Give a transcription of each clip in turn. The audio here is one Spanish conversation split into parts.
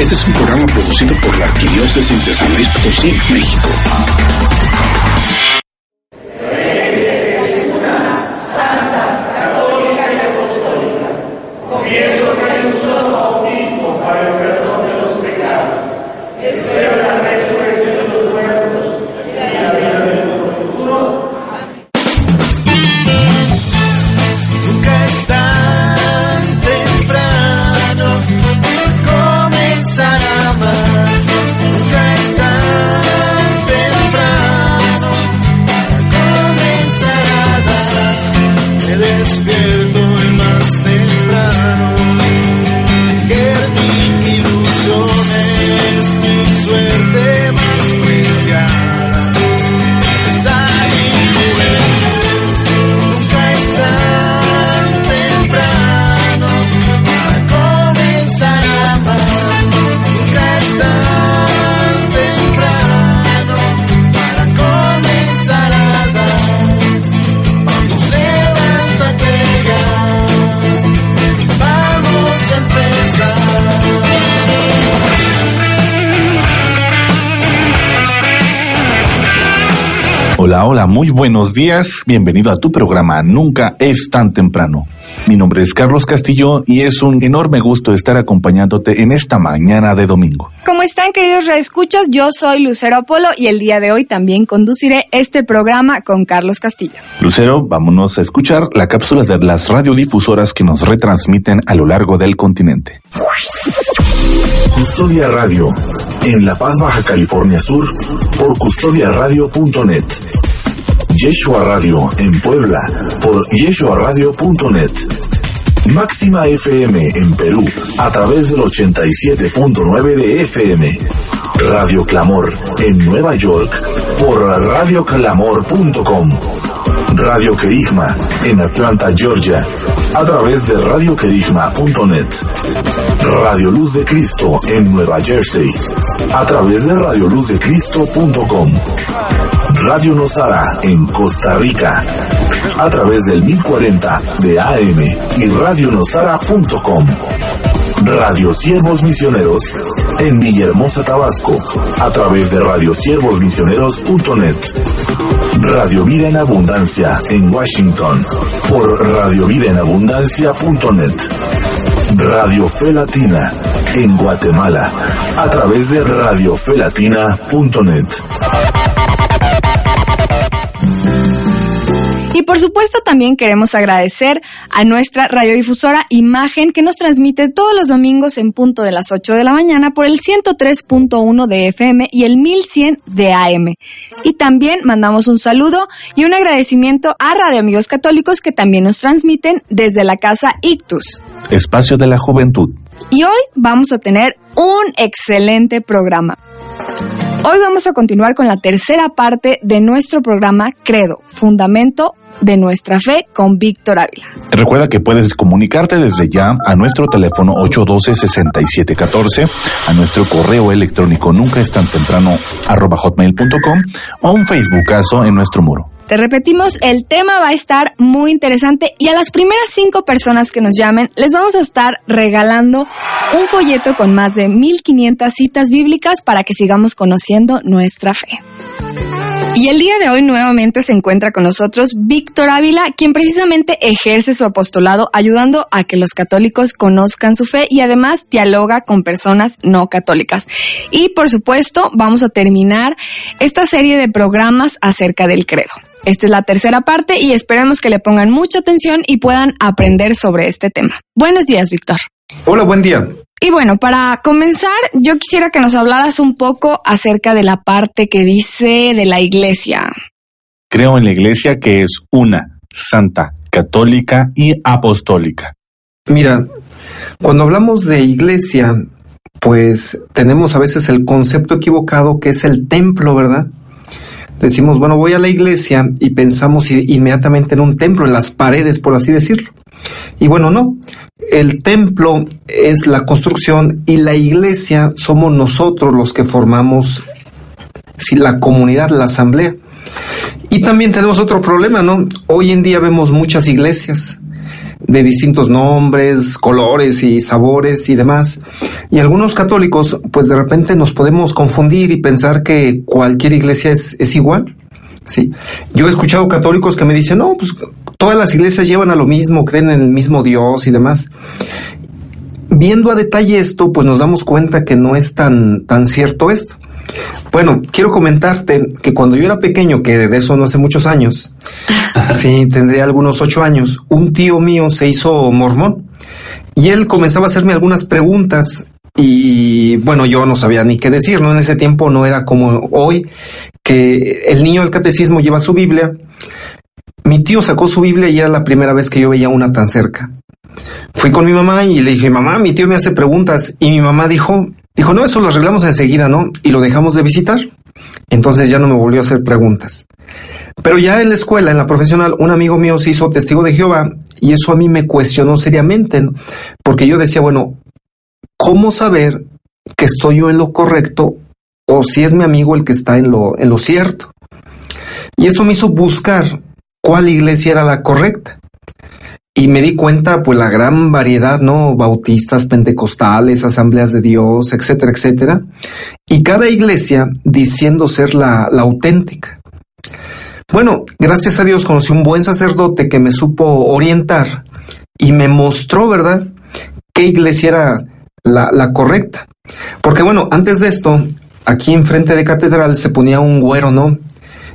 Este es un programa producido por la Arquidiócesis de San Luis Potosí, México. Hola, muy buenos días. Bienvenido a tu programa Nunca es tan temprano. Mi nombre es Carlos Castillo y es un enorme gusto estar acompañándote en esta mañana de domingo. ¿Cómo están queridos reescuchas? Yo soy Lucero Polo y el día de hoy también conduciré este programa con Carlos Castillo. Lucero, vámonos a escuchar la cápsula de las radiodifusoras que nos retransmiten a lo largo del continente. Custodia Radio, en La Paz, Baja California Sur, por custodiaradio.net. Yeshua Radio, en Puebla, por yeshuaradio.net. Máxima FM en Perú, a través del 87.9 de FM. Radio Clamor, en Nueva York, por radioclamor.com. Radio Querigma, en Atlanta, Georgia, a través de radioquerigma.net. Radio Luz de Cristo en Nueva Jersey, a través de radioluzdecristo.com. Radio Nosara en Costa Rica, a través del 1040 de AM y radionosara.com. Radio Siervos Misioneros en Villahermosa, Tabasco, a través de radiosiervosmisioneros.net. Radio Vida en Abundancia en Washington, por radiovidaenabundancia.net. Radio Fe Latina en Guatemala, a través de radiofelatina.net. Y por supuesto también queremos agradecer a nuestra radiodifusora Imagen que nos transmite todos los domingos en punto de las 8 de la mañana por el 103.1 de FM y el 1100 de AM. Y también mandamos un saludo y un agradecimiento a Radio Amigos Católicos que también nos transmiten desde la casa Ictus. Espacio de la Juventud. Y hoy vamos a tener un excelente programa. Hoy vamos a continuar con la tercera parte de nuestro programa Credo, Fundamento de nuestra fe con Víctor Ávila. Recuerda que puedes comunicarte desde ya a nuestro teléfono 812-6714, a nuestro correo electrónico nunca es tan temprano arroba hotmail.com o un Facebookazo en nuestro muro. Te repetimos, el tema va a estar muy interesante y a las primeras cinco personas que nos llamen les vamos a estar regalando un folleto con más de 1500 citas bíblicas para que sigamos conociendo nuestra fe. Y el día de hoy nuevamente se encuentra con nosotros Víctor Ávila, quien precisamente ejerce su apostolado ayudando a que los católicos conozcan su fe y además dialoga con personas no católicas. Y por supuesto vamos a terminar esta serie de programas acerca del credo. Esta es la tercera parte y esperemos que le pongan mucha atención y puedan aprender sobre este tema. Buenos días, Víctor. Hola, buen día. Y bueno, para comenzar, yo quisiera que nos hablaras un poco acerca de la parte que dice de la iglesia. Creo en la iglesia que es una, santa, católica y apostólica. Mira, cuando hablamos de iglesia, pues tenemos a veces el concepto equivocado que es el templo, ¿verdad? Decimos, bueno, voy a la iglesia y pensamos inmediatamente en un templo, en las paredes, por así decirlo. Y bueno, no. El templo es la construcción y la iglesia somos nosotros los que formamos sí, la comunidad, la asamblea. Y también tenemos otro problema, ¿no? Hoy en día vemos muchas iglesias, de distintos nombres, colores y sabores y demás. Y algunos católicos, pues de repente nos podemos confundir y pensar que cualquier iglesia es, igual. Sí. Yo he escuchado católicos que me dicen, no, pues todas las iglesias llevan a lo mismo, creen en el mismo Dios y demás. Viendo a detalle esto, pues nos damos cuenta que no es tan, tan cierto esto. Bueno, quiero comentarte que cuando yo era pequeño, que de eso no hace muchos años, sí, tendría algunos ocho años, un tío mío se hizo mormón y él comenzaba a hacerme algunas preguntas y bueno, yo no sabía ni qué decir, ¿no? En ese tiempo no era como hoy, que el niño del catecismo lleva su Biblia. Mi tío sacó su Biblia y era la primera vez que yo veía una tan cerca. Fui con mi mamá y le dije, mamá, mi tío me hace preguntas. Y mi mamá dijo, Dijo, no, eso lo arreglamos enseguida, ¿no? Y lo dejamos de visitar. Entonces ya no me volvió a hacer preguntas. Pero ya en la escuela, en la profesional, un amigo mío se hizo testigo de Jehová y eso a mí me cuestionó seriamente, ¿no? porque yo decía, bueno, ¿cómo saber que estoy yo en lo correcto o si es mi amigo el que está en lo, en lo cierto? Y eso me hizo buscar cuál iglesia era la correcta y me di cuenta, pues, la gran variedad, ¿no? Bautistas, pentecostales, asambleas de Dios, etcétera, etcétera. Y cada iglesia diciendo ser la, la auténtica. Bueno, gracias a Dios conocí un buen sacerdote que me supo orientar y me mostró, ¿verdad?, qué iglesia era la, correcta. Porque bueno, antes de esto, aquí enfrente de catedral se ponía un güero, ¿no?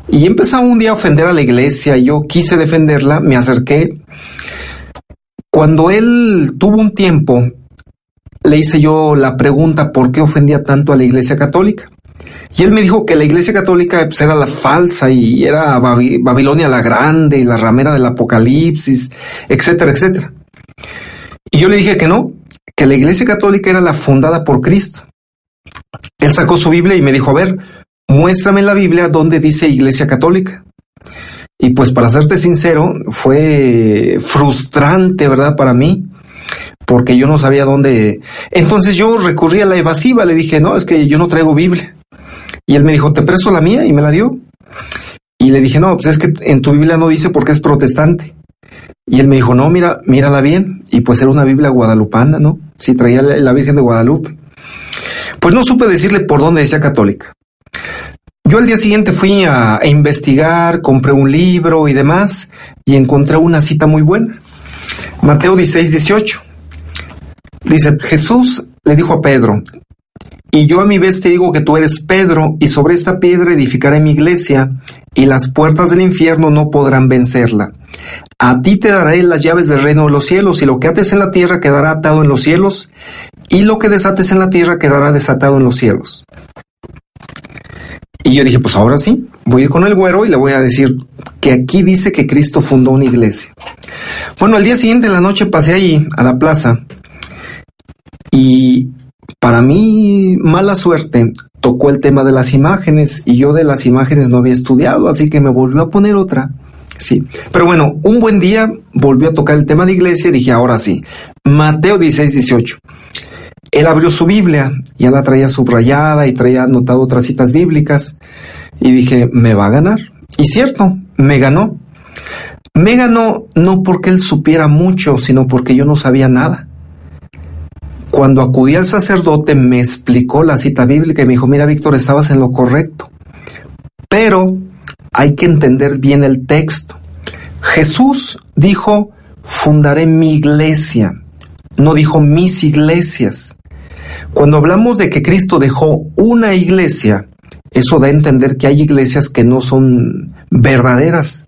Y empezaba un día a ofender a la iglesia, yo quise defenderla, me acerqué cuando él tuvo un tiempo, le hice yo la pregunta por qué ofendía tanto a la Iglesia Católica. Y él me dijo que la Iglesia Católica pues, era la falsa y era Babilonia la grande, la ramera del Apocalipsis, etcétera, etcétera. Y yo le dije que no, que la Iglesia Católica era la fundada por Cristo. Él sacó su Biblia y me dijo, a ver, muéstrame en la Biblia dónde dice Iglesia Católica. Y pues para serte sincero, fue frustrante, ¿verdad? Para mí, porque yo no sabía dónde. Entonces yo recurrí a la evasiva, le dije, no, es que yo no traigo Biblia. Y él me dijo, te presto la mía y me la dio. Y le dije, no, pues es que en tu Biblia no dice porque es protestante. Y él me dijo, no, mira, mírala bien. Y pues era una Biblia guadalupana, ¿no? Sí, traía la Virgen de Guadalupe. Pues no supe decirle por dónde decía católica. Yo al día siguiente fui a, investigar, compré un libro y demás y encontré una cita muy buena. Mateo 16, 18. Dice, Jesús le dijo a Pedro, y yo a mi vez te digo que tú eres Pedro, y sobre esta piedra edificaré mi iglesia, y las puertas del infierno no podrán vencerla. A ti te daré las llaves del reino de los cielos, y lo que ates en la tierra quedará atado en los cielos, y lo que desates en la tierra quedará desatado en los cielos. Y yo dije, pues ahora sí, voy a ir con el güero y le voy a decir que aquí dice que Cristo fundó una iglesia. Bueno, al día siguiente de la noche pasé allí, a la plaza, y para mí, mala suerte, tocó el tema de las imágenes y yo de las imágenes no había estudiado, así que me volvió a poner otra. Sí, pero bueno, un buen día volvió a tocar el tema de iglesia y dije, ahora sí, Mateo 16, 18. Él abrió su Biblia, ya la traía subrayada y traía anotado otras citas bíblicas. Y dije, me va a ganar. Y cierto, me ganó. Me ganó no porque él supiera mucho, sino porque yo no sabía nada. Cuando acudí al sacerdote me explicó la cita bíblica y me dijo, mira Víctor, estabas en lo correcto. Pero hay que entender bien el texto. Jesús dijo, fundaré mi iglesia. No dijo mis iglesias. Cuando hablamos de que Cristo dejó una iglesia, eso da a entender que hay iglesias que no son verdaderas.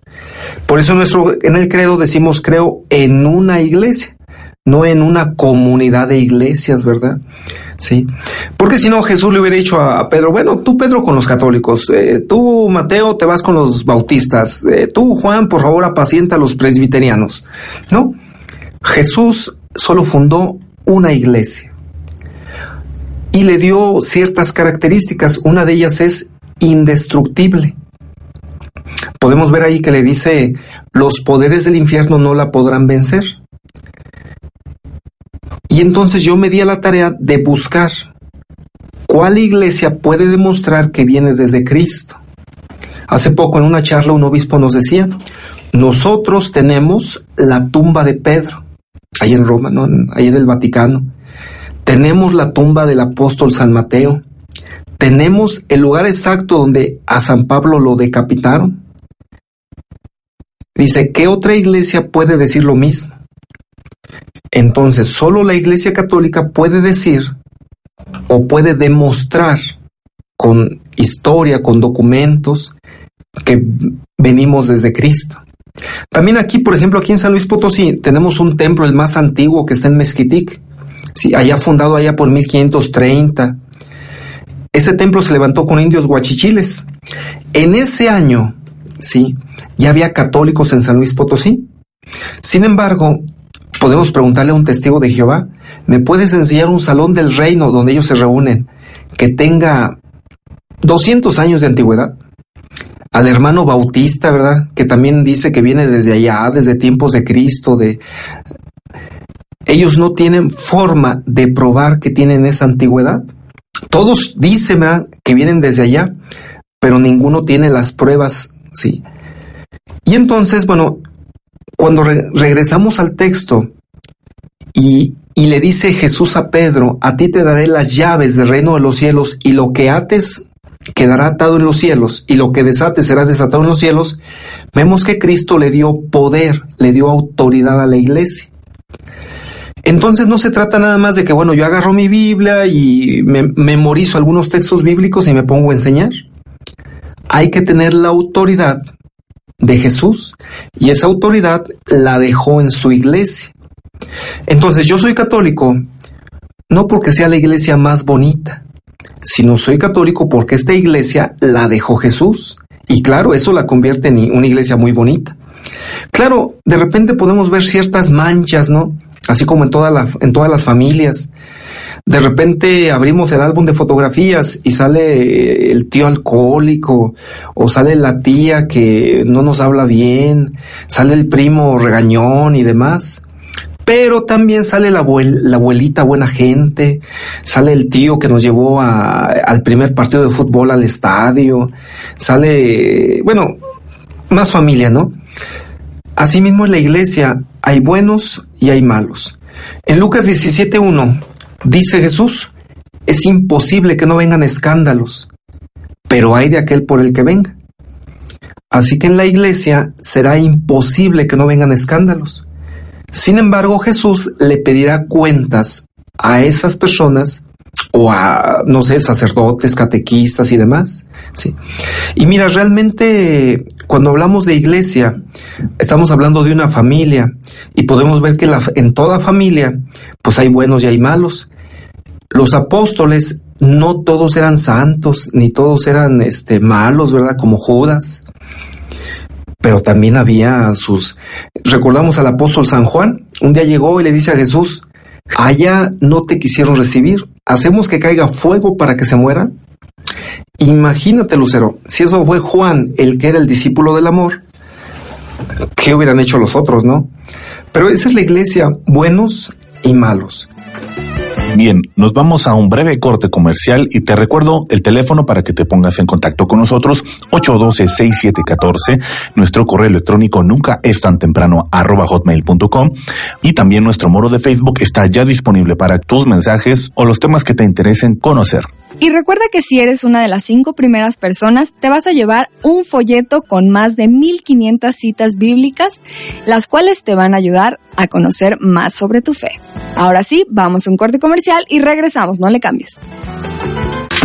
Por eso nuestro, en el credo decimos creo en una iglesia, no en una comunidad de iglesias, ¿verdad? Sí. Porque si no, Jesús le hubiera dicho a Pedro, bueno, tú Pedro con los católicos, eh, tú Mateo te vas con los bautistas, eh, tú Juan por favor apacienta a los presbiterianos. No, Jesús solo fundó una iglesia y le dio ciertas características. Una de ellas es indestructible. Podemos ver ahí que le dice, los poderes del infierno no la podrán vencer. Y entonces yo me di a la tarea de buscar cuál iglesia puede demostrar que viene desde Cristo. Hace poco en una charla un obispo nos decía, nosotros tenemos la tumba de Pedro. ahí en Roma, ¿no? ahí en el Vaticano. Tenemos la tumba del apóstol San Mateo. Tenemos el lugar exacto donde a San Pablo lo decapitaron. Dice, ¿qué otra iglesia puede decir lo mismo? Entonces, solo la iglesia católica puede decir o puede demostrar con historia, con documentos, que venimos desde Cristo. También aquí, por ejemplo, aquí en San Luis Potosí, tenemos un templo, el más antiguo, que está en Mezquitic, sí, allá fundado allá por 1530. Ese templo se levantó con indios guachichiles. En ese año, sí, ya había católicos en San Luis Potosí. Sin embargo, podemos preguntarle a un testigo de Jehová, ¿me puedes enseñar un salón del reino donde ellos se reúnen que tenga 200 años de antigüedad? Al hermano Bautista, ¿verdad? Que también dice que viene desde allá, desde tiempos de Cristo, de... Ellos no tienen forma de probar que tienen esa antigüedad. Todos dicen que vienen desde allá, pero ninguno tiene las pruebas, sí. Y entonces, bueno, cuando regresamos al texto y, le dice Jesús a Pedro, a ti te daré las llaves del reino de los cielos y lo que ates quedará atado en los cielos y lo que desate será desatado en los cielos, vemos que Cristo le dio poder, le dio autoridad a la iglesia. Entonces no se trata nada más de que, bueno, yo agarro mi Biblia y me memorizo algunos textos bíblicos y me pongo a enseñar. Hay que tener la autoridad de Jesús y esa autoridad la dejó en su iglesia. Entonces yo soy católico no porque sea la iglesia más bonita, sino soy católico porque esta iglesia la dejó Jesús. Y claro, eso la convierte en una iglesia muy bonita. Claro, de repente podemos ver ciertas manchas, ¿no? Así como en, la, en todas las familias. De repente abrimos el álbum de fotografías y sale el tío alcohólico o sale la tía que no nos habla bien, sale el primo regañón y demás. Pero también sale la, abuelita buena gente, sale el tío que nos llevó al primer partido de fútbol al estadio, sale, bueno, más familia, ¿no? Asimismo en la iglesia hay buenos y hay malos. En Lucas 17.1 dice Jesús, es imposible que no vengan escándalos, pero hay de aquel por el que venga. Así que en la iglesia será imposible que no vengan escándalos. Sin embargo, Jesús le pedirá cuentas a esas personas o a, no sé, sacerdotes, catequistas y demás. Sí. Y mira, realmente cuando hablamos de iglesia, estamos hablando de una familia y podemos ver que la, en toda familia, pues hay buenos y hay malos. Los apóstoles no todos eran santos, ni todos eran este, malos, ¿verdad? Como Judas pero también había sus... Recordamos al apóstol San Juan, un día llegó y le dice a Jesús, allá no te quisieron recibir, hacemos que caiga fuego para que se muera. Imagínate, Lucero, si eso fue Juan, el que era el discípulo del amor, ¿qué hubieran hecho los otros, no? Pero esa es la iglesia, buenos y malos. Bien, nos vamos a un breve corte comercial y te recuerdo el teléfono para que te pongas en contacto con nosotros, 812-6714, nuestro correo electrónico nunca es tan temprano arroba hotmail.com y también nuestro muro de Facebook está ya disponible para tus mensajes o los temas que te interesen conocer. Y recuerda que si eres una de las cinco primeras personas, te vas a llevar un folleto con más de 1500 citas bíblicas, las cuales te van a ayudar a conocer más sobre tu fe. Ahora sí, vamos a un corte comercial y regresamos, no le cambies.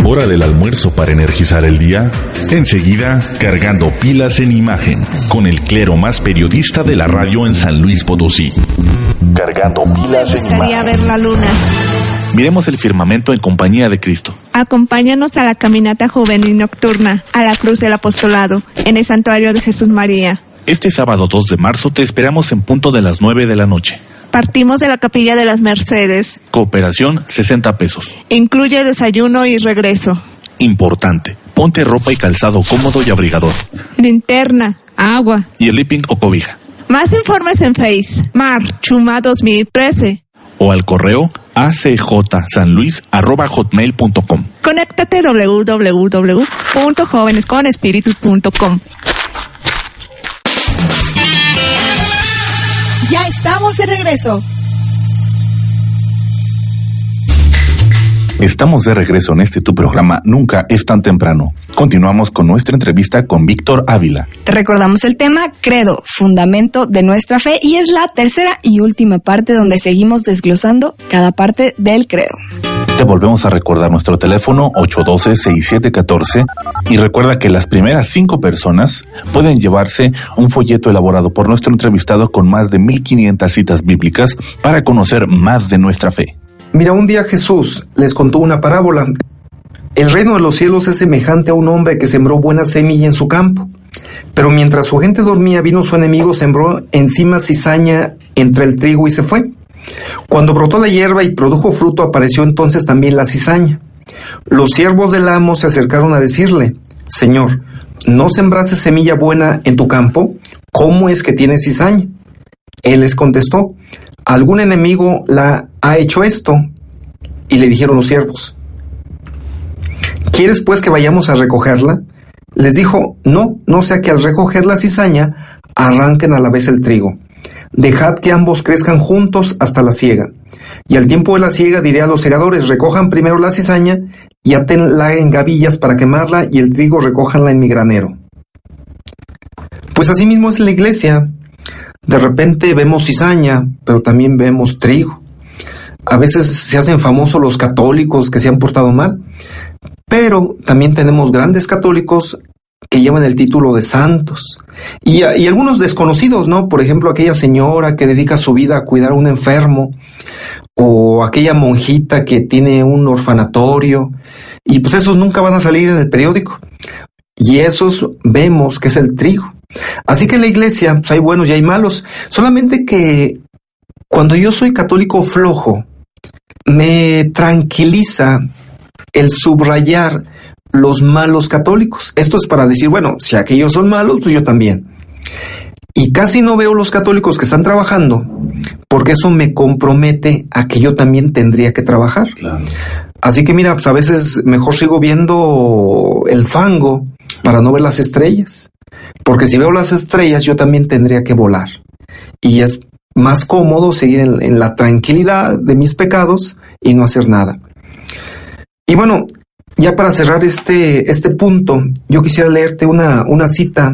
Hora del almuerzo para energizar el día. Enseguida, cargando pilas en imagen, con el clero más periodista de la radio en San Luis Potosí. Cargando pilas en imagen. ver la luna. Miremos el firmamento en compañía de Cristo. Acompáñanos a la caminata juvenil nocturna, a la cruz del apostolado, en el santuario de Jesús María. Este sábado 2 de marzo te esperamos en punto de las 9 de la noche. Partimos de la capilla de las Mercedes. Cooperación 60 pesos. Incluye desayuno y regreso. Importante. Ponte ropa y calzado cómodo y abrigador. Linterna, agua. Y el sleeping o cobija. Más informes en Face. Mar Chuma 2013 o al correo acjsanluis.hotmail.com. Conéctate www.jovenesconespíritu.com. Ya estamos de regreso. Estamos de regreso en este tu programa Nunca es tan temprano. Continuamos con nuestra entrevista con Víctor Ávila. Te recordamos el tema Credo, fundamento de nuestra fe y es la tercera y última parte donde seguimos desglosando cada parte del credo. Te volvemos a recordar nuestro teléfono 812-6714 y recuerda que las primeras cinco personas pueden llevarse un folleto elaborado por nuestro entrevistado con más de 1500 citas bíblicas para conocer más de nuestra fe. Mira, un día Jesús les contó una parábola. El reino de los cielos es semejante a un hombre que sembró buena semilla en su campo. Pero mientras su gente dormía, vino su enemigo, sembró encima cizaña entre el trigo y se fue. Cuando brotó la hierba y produjo fruto, apareció entonces también la cizaña. Los siervos del amo se acercaron a decirle, Señor, ¿no sembraste semilla buena en tu campo? ¿Cómo es que tienes cizaña? Él les contestó, algún enemigo la ha hecho esto. Y le dijeron los siervos, ¿quieres pues que vayamos a recogerla? Les dijo, no, no sea que al recoger la cizaña arranquen a la vez el trigo. Dejad que ambos crezcan juntos hasta la siega. Y al tiempo de la siega diré a los segadores, recojan primero la cizaña y atenla en gavillas para quemarla y el trigo recójanla en mi granero. Pues así mismo es la iglesia. De repente vemos cizaña, pero también vemos trigo. A veces se hacen famosos los católicos que se han portado mal, pero también tenemos grandes católicos que llevan el título de santos. Y, algunos desconocidos, ¿no? Por ejemplo, aquella señora que dedica su vida a cuidar a un enfermo, o aquella monjita que tiene un orfanatorio, y pues esos nunca van a salir en el periódico. Y esos vemos que es el trigo. Así que en la iglesia pues hay buenos y hay malos. Solamente que cuando yo soy católico flojo, me tranquiliza el subrayar los malos católicos. Esto es para decir, bueno, si aquellos son malos, pues yo también. Y casi no veo los católicos que están trabajando, porque eso me compromete a que yo también tendría que trabajar. Así que mira, pues a veces mejor sigo viendo el fango para no ver las estrellas. Porque si veo las estrellas, yo también tendría que volar. Y es más cómodo seguir en, en la tranquilidad de mis pecados y no hacer nada. Y bueno, ya para cerrar este, este punto, yo quisiera leerte una, una cita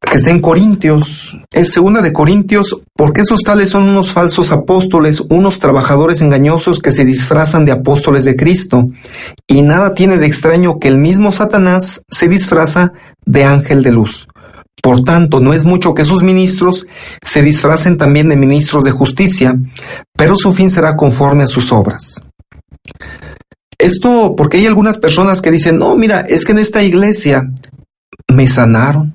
que está en Corintios, es segunda de Corintios, porque esos tales son unos falsos apóstoles, unos trabajadores engañosos que se disfrazan de apóstoles de Cristo, y nada tiene de extraño que el mismo Satanás se disfraza de ángel de luz. Por tanto, no es mucho que sus ministros se disfracen también de ministros de justicia, pero su fin será conforme a sus obras. Esto porque hay algunas personas que dicen, no, mira, es que en esta iglesia me sanaron,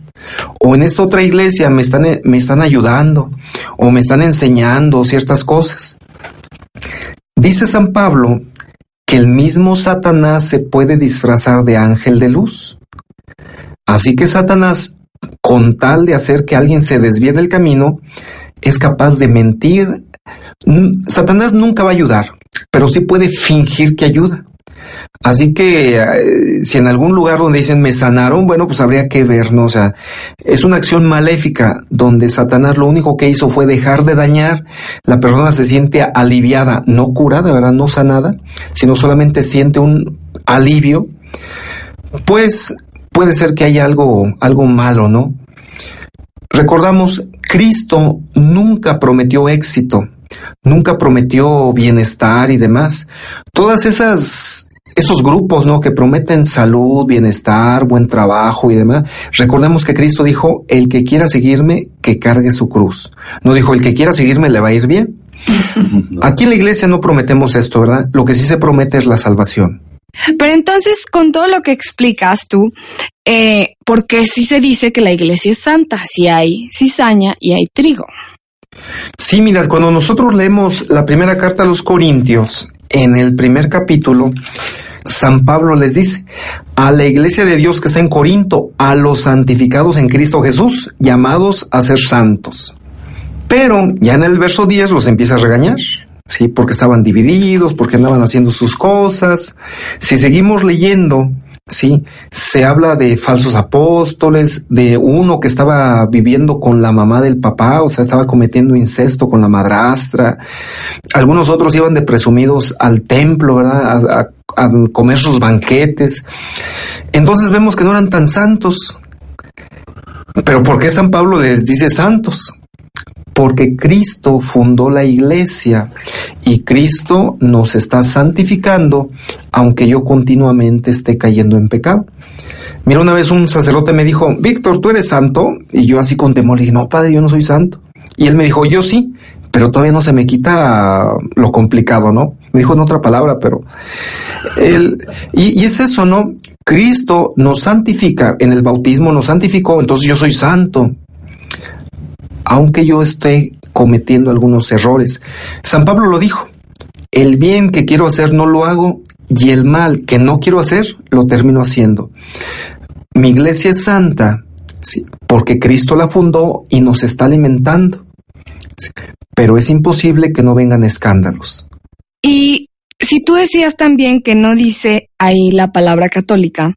o en esta otra iglesia me están, me están ayudando, o me están enseñando ciertas cosas. Dice San Pablo que el mismo Satanás se puede disfrazar de ángel de luz. Así que Satanás, con tal de hacer que alguien se desvíe del camino, es capaz de mentir. Satanás nunca va a ayudar, pero sí puede fingir que ayuda. Así que eh, si en algún lugar donde dicen me sanaron, bueno, pues habría que ver, ¿no? O sea, es una acción maléfica donde Satanás lo único que hizo fue dejar de dañar, la persona se siente aliviada, no curada, ¿verdad? No sanada, sino solamente siente un alivio, pues puede ser que haya algo, algo malo, ¿no? Recordamos, Cristo nunca prometió éxito, nunca prometió bienestar y demás. Todas esas esos grupos, ¿no? Que prometen salud, bienestar, buen trabajo y demás. Recordemos que Cristo dijo, el que quiera seguirme, que cargue su cruz. No dijo, el que quiera seguirme le va a ir bien. Aquí en la iglesia no prometemos esto, ¿verdad? Lo que sí se promete es la salvación. Pero entonces, con todo lo que explicas tú, eh, ¿por qué sí se dice que la iglesia es santa? Si hay cizaña y hay trigo. Sí, mira, cuando nosotros leemos la primera carta a los Corintios, en el primer capítulo, San Pablo les dice, a la iglesia de Dios que está en Corinto, a los santificados en Cristo Jesús, llamados a ser santos. Pero ya en el verso 10 los empieza a regañar, ¿sí? Porque estaban divididos, porque andaban haciendo sus cosas. Si seguimos leyendo, ¿sí? Se habla de falsos apóstoles, de uno que estaba viviendo con la mamá del papá, o sea, estaba cometiendo incesto con la madrastra. Algunos otros iban de presumidos al templo, ¿verdad? A, a comer sus banquetes. Entonces vemos que no eran tan santos. Pero ¿por qué San Pablo les dice santos? Porque Cristo fundó la iglesia y Cristo nos está santificando aunque yo continuamente esté cayendo en pecado. Mira, una vez un sacerdote me dijo, Víctor, ¿tú eres santo? Y yo así con temor le dije, no, padre, yo no soy santo. Y él me dijo, yo sí, pero todavía no se me quita lo complicado, ¿no? Me dijo en otra palabra, pero... Él, y, y es eso, ¿no? Cristo nos santifica, en el bautismo nos santificó, entonces yo soy santo, aunque yo esté cometiendo algunos errores. San Pablo lo dijo, el bien que quiero hacer no lo hago y el mal que no quiero hacer lo termino haciendo. Mi iglesia es santa, sí, porque Cristo la fundó y nos está alimentando. Pero es imposible que no vengan escándalos. Y si tú decías también que no dice ahí la palabra católica,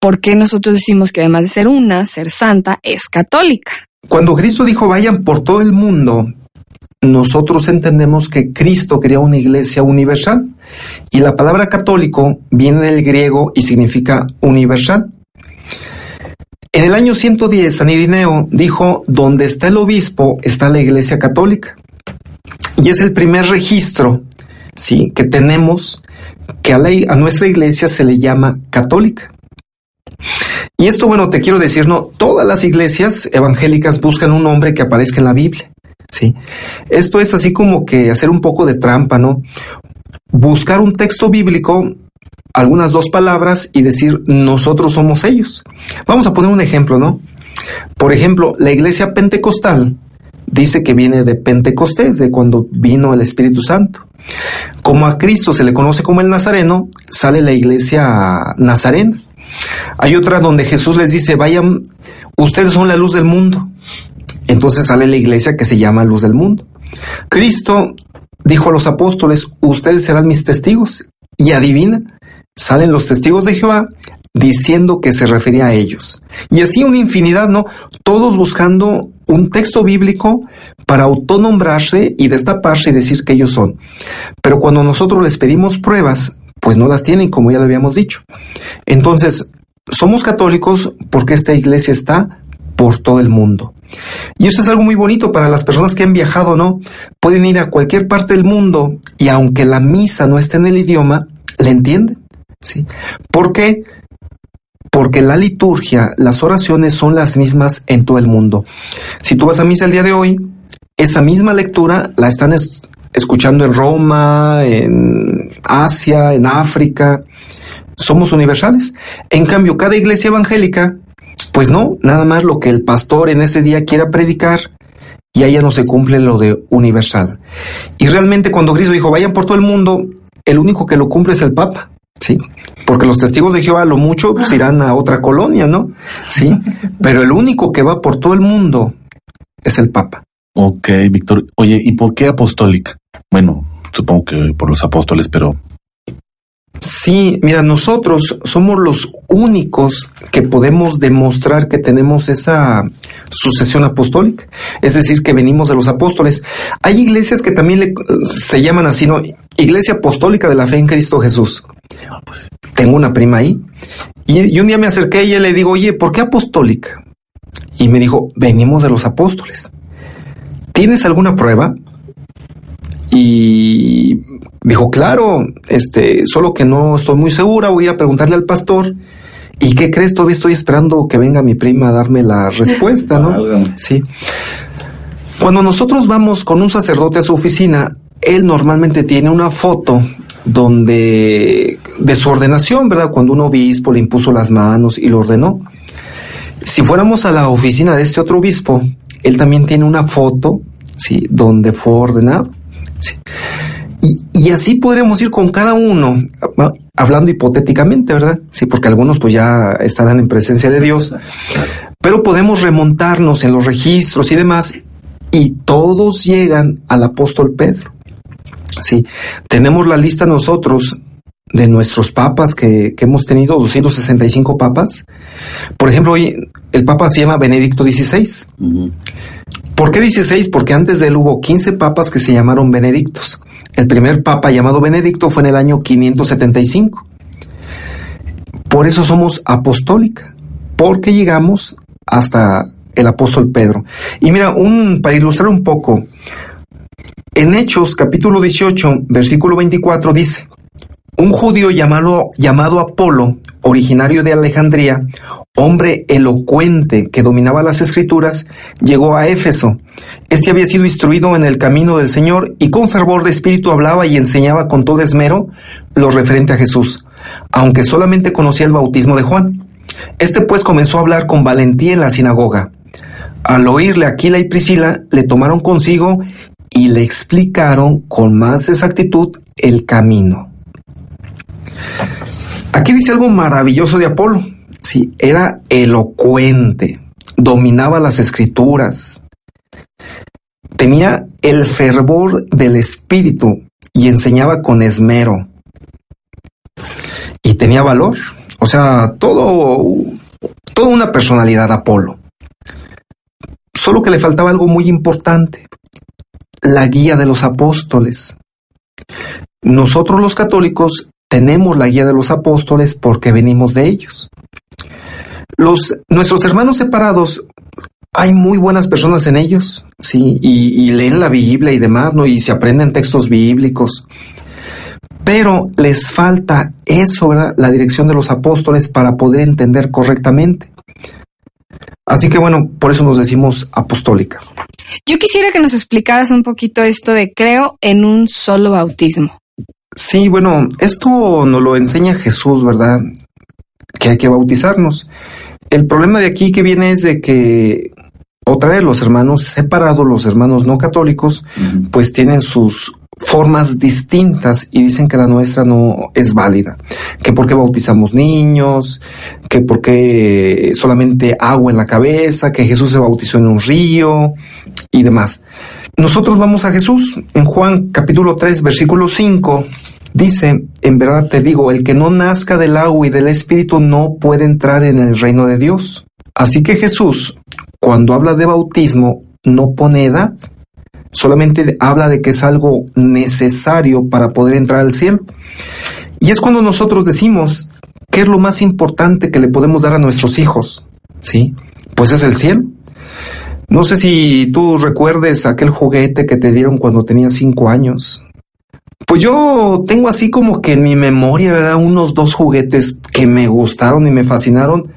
¿por qué nosotros decimos que además de ser una, ser santa, es católica? Cuando Cristo dijo vayan por todo el mundo, nosotros entendemos que Cristo quería una iglesia universal y la palabra católico viene del griego y significa universal. En el año 110, San Irineo dijo, donde está el obispo está la iglesia católica. Y es el primer registro ¿sí? que tenemos que a, a nuestra iglesia se le llama católica. Y esto, bueno, te quiero decir, no, todas las iglesias evangélicas buscan un nombre que aparezca en la Biblia. ¿sí? Esto es así como que hacer un poco de trampa, ¿no? Buscar un texto bíblico, algunas dos palabras y decir nosotros somos ellos. Vamos a poner un ejemplo, ¿no? Por ejemplo, la iglesia pentecostal dice que viene de Pentecostés, de cuando vino el Espíritu Santo. Como a Cristo se le conoce como el Nazareno, sale la iglesia nazarena. Hay otra donde Jesús les dice, vayan, ustedes son la luz del mundo. Entonces sale la iglesia que se llama luz del mundo. Cristo dijo a los apóstoles, ustedes serán mis testigos. Y adivina, salen los testigos de Jehová diciendo que se refería a ellos. Y así una infinidad, ¿no? Todos buscando un texto bíblico para autonombrarse y destaparse y decir que ellos son. Pero cuando nosotros les pedimos pruebas, pues no las tienen, como ya lo habíamos dicho. Entonces, somos católicos porque esta iglesia está por todo el mundo. Y eso es algo muy bonito para las personas que han viajado, ¿no? Pueden ir a cualquier parte del mundo y aunque la misa no esté en el idioma, le entienden. ¿Sí? ¿Por qué? Porque la liturgia, las oraciones son las mismas en todo el mundo. Si tú vas a misa el día de hoy, esa misma lectura la están es escuchando en Roma, en Asia, en África. Somos universales. En cambio, cada iglesia evangélica, pues no, nada más lo que el pastor en ese día quiera predicar y allá no se cumple lo de universal. Y realmente cuando Cristo dijo, vayan por todo el mundo, el único que lo cumple es el Papa. Sí, porque los testigos de Jehová lo mucho pues, irán a otra colonia, ¿no? Sí, pero el único que va por todo el mundo es el Papa. Ok, Víctor. Oye, ¿y por qué apostólica? Bueno, supongo que por los apóstoles, pero... Sí, mira, nosotros somos los únicos que podemos demostrar que tenemos esa sucesión apostólica, es decir, que venimos de los apóstoles. Hay iglesias que también le, se llaman así, ¿no? Iglesia Apostólica de la Fe en Cristo Jesús. Tengo una prima ahí. Y, y un día me acerqué y le digo, oye, ¿por qué apostólica? Y me dijo, venimos de los apóstoles. ¿Tienes alguna prueba? Y dijo, claro, este, solo que no estoy muy segura, voy a ir a preguntarle al pastor. ¿Y qué crees? Todavía estoy esperando que venga mi prima a darme la respuesta, ¿no? Sí. Cuando nosotros vamos con un sacerdote a su oficina, él normalmente tiene una foto donde de su ordenación, ¿verdad? Cuando un obispo le impuso las manos y lo ordenó. Si fuéramos a la oficina de este otro obispo, él también tiene una foto, ¿sí? Donde fue ordenado. Y, así podremos ir con cada uno, hablando hipotéticamente, ¿verdad? Sí, porque algunos pues ya estarán en presencia de Dios, pero podemos remontarnos en los registros y demás, y todos llegan al apóstol Pedro. Sí, tenemos la lista nosotros de nuestros papas que, hemos tenido, 265 papas. Por ejemplo, hoy el papa se llama Benedicto XVI. ¿Por qué 16? Porque antes de él hubo 15 papas que se llamaron Benedictos. El primer papa llamado Benedicto fue en el año 575. Por eso somos apostólica, porque llegamos hasta el apóstol Pedro. Y mira, un, para ilustrar un poco, en Hechos capítulo 18, versículo 24 dice, un judío llamado, llamado Apolo, originario de Alejandría, hombre elocuente que dominaba las escrituras, llegó a Éfeso. Este había sido instruido en el camino del Señor y con fervor de espíritu hablaba y enseñaba con todo esmero lo referente a Jesús, aunque solamente conocía el bautismo de Juan. Este pues comenzó a hablar con valentía en la sinagoga. Al oírle Aquila y Priscila, le tomaron consigo y le explicaron con más exactitud el camino. Aquí dice algo maravilloso de Apolo. Sí, era elocuente, dominaba las escrituras, tenía el fervor del espíritu y enseñaba con esmero. Y tenía valor, o sea, todo, toda una personalidad Apolo. Solo que le faltaba algo muy importante, la guía de los apóstoles. Nosotros los católicos tenemos la guía de los apóstoles porque venimos de ellos. Los, nuestros hermanos separados, hay muy buenas personas en ellos, sí, y, leen la Biblia y demás, ¿no? Y se aprenden textos bíblicos. Pero les falta eso. La dirección de los apóstoles para poder entender correctamente. Así que bueno, por eso nos decimos apostólica. Yo quisiera que nos explicaras un poquito esto de creo en un solo bautismo. Sí, bueno, esto nos lo enseña Jesús, ¿verdad? Que hay que bautizarnos. El problema de aquí que viene es de que otra vez los hermanos separados, los hermanos no católicos, pues tienen sus formas distintas y dicen que la nuestra no es válida. Que porque bautizamos niños, que porque solamente agua en la cabeza, que Jesús se bautizó en un río y demás. Nosotros vamos a Jesús. En Juan capítulo 3, versículo 5, dice, en verdad te digo, el que no nazca del agua y del Espíritu no puede entrar en el reino de Dios. Así que Jesús, cuando habla de bautismo, no pone edad, solamente habla de que es algo necesario para poder entrar al cielo. Y es cuando nosotros decimos, ¿qué es lo más importante que le podemos dar a nuestros hijos? ¿Sí? Pues es el cielo. No sé si tú recuerdes aquel juguete que te dieron cuando tenías cinco años. Pues yo tengo así como que en mi memoria, ¿verdad? Unos dos juguetes que me gustaron y me fascinaron,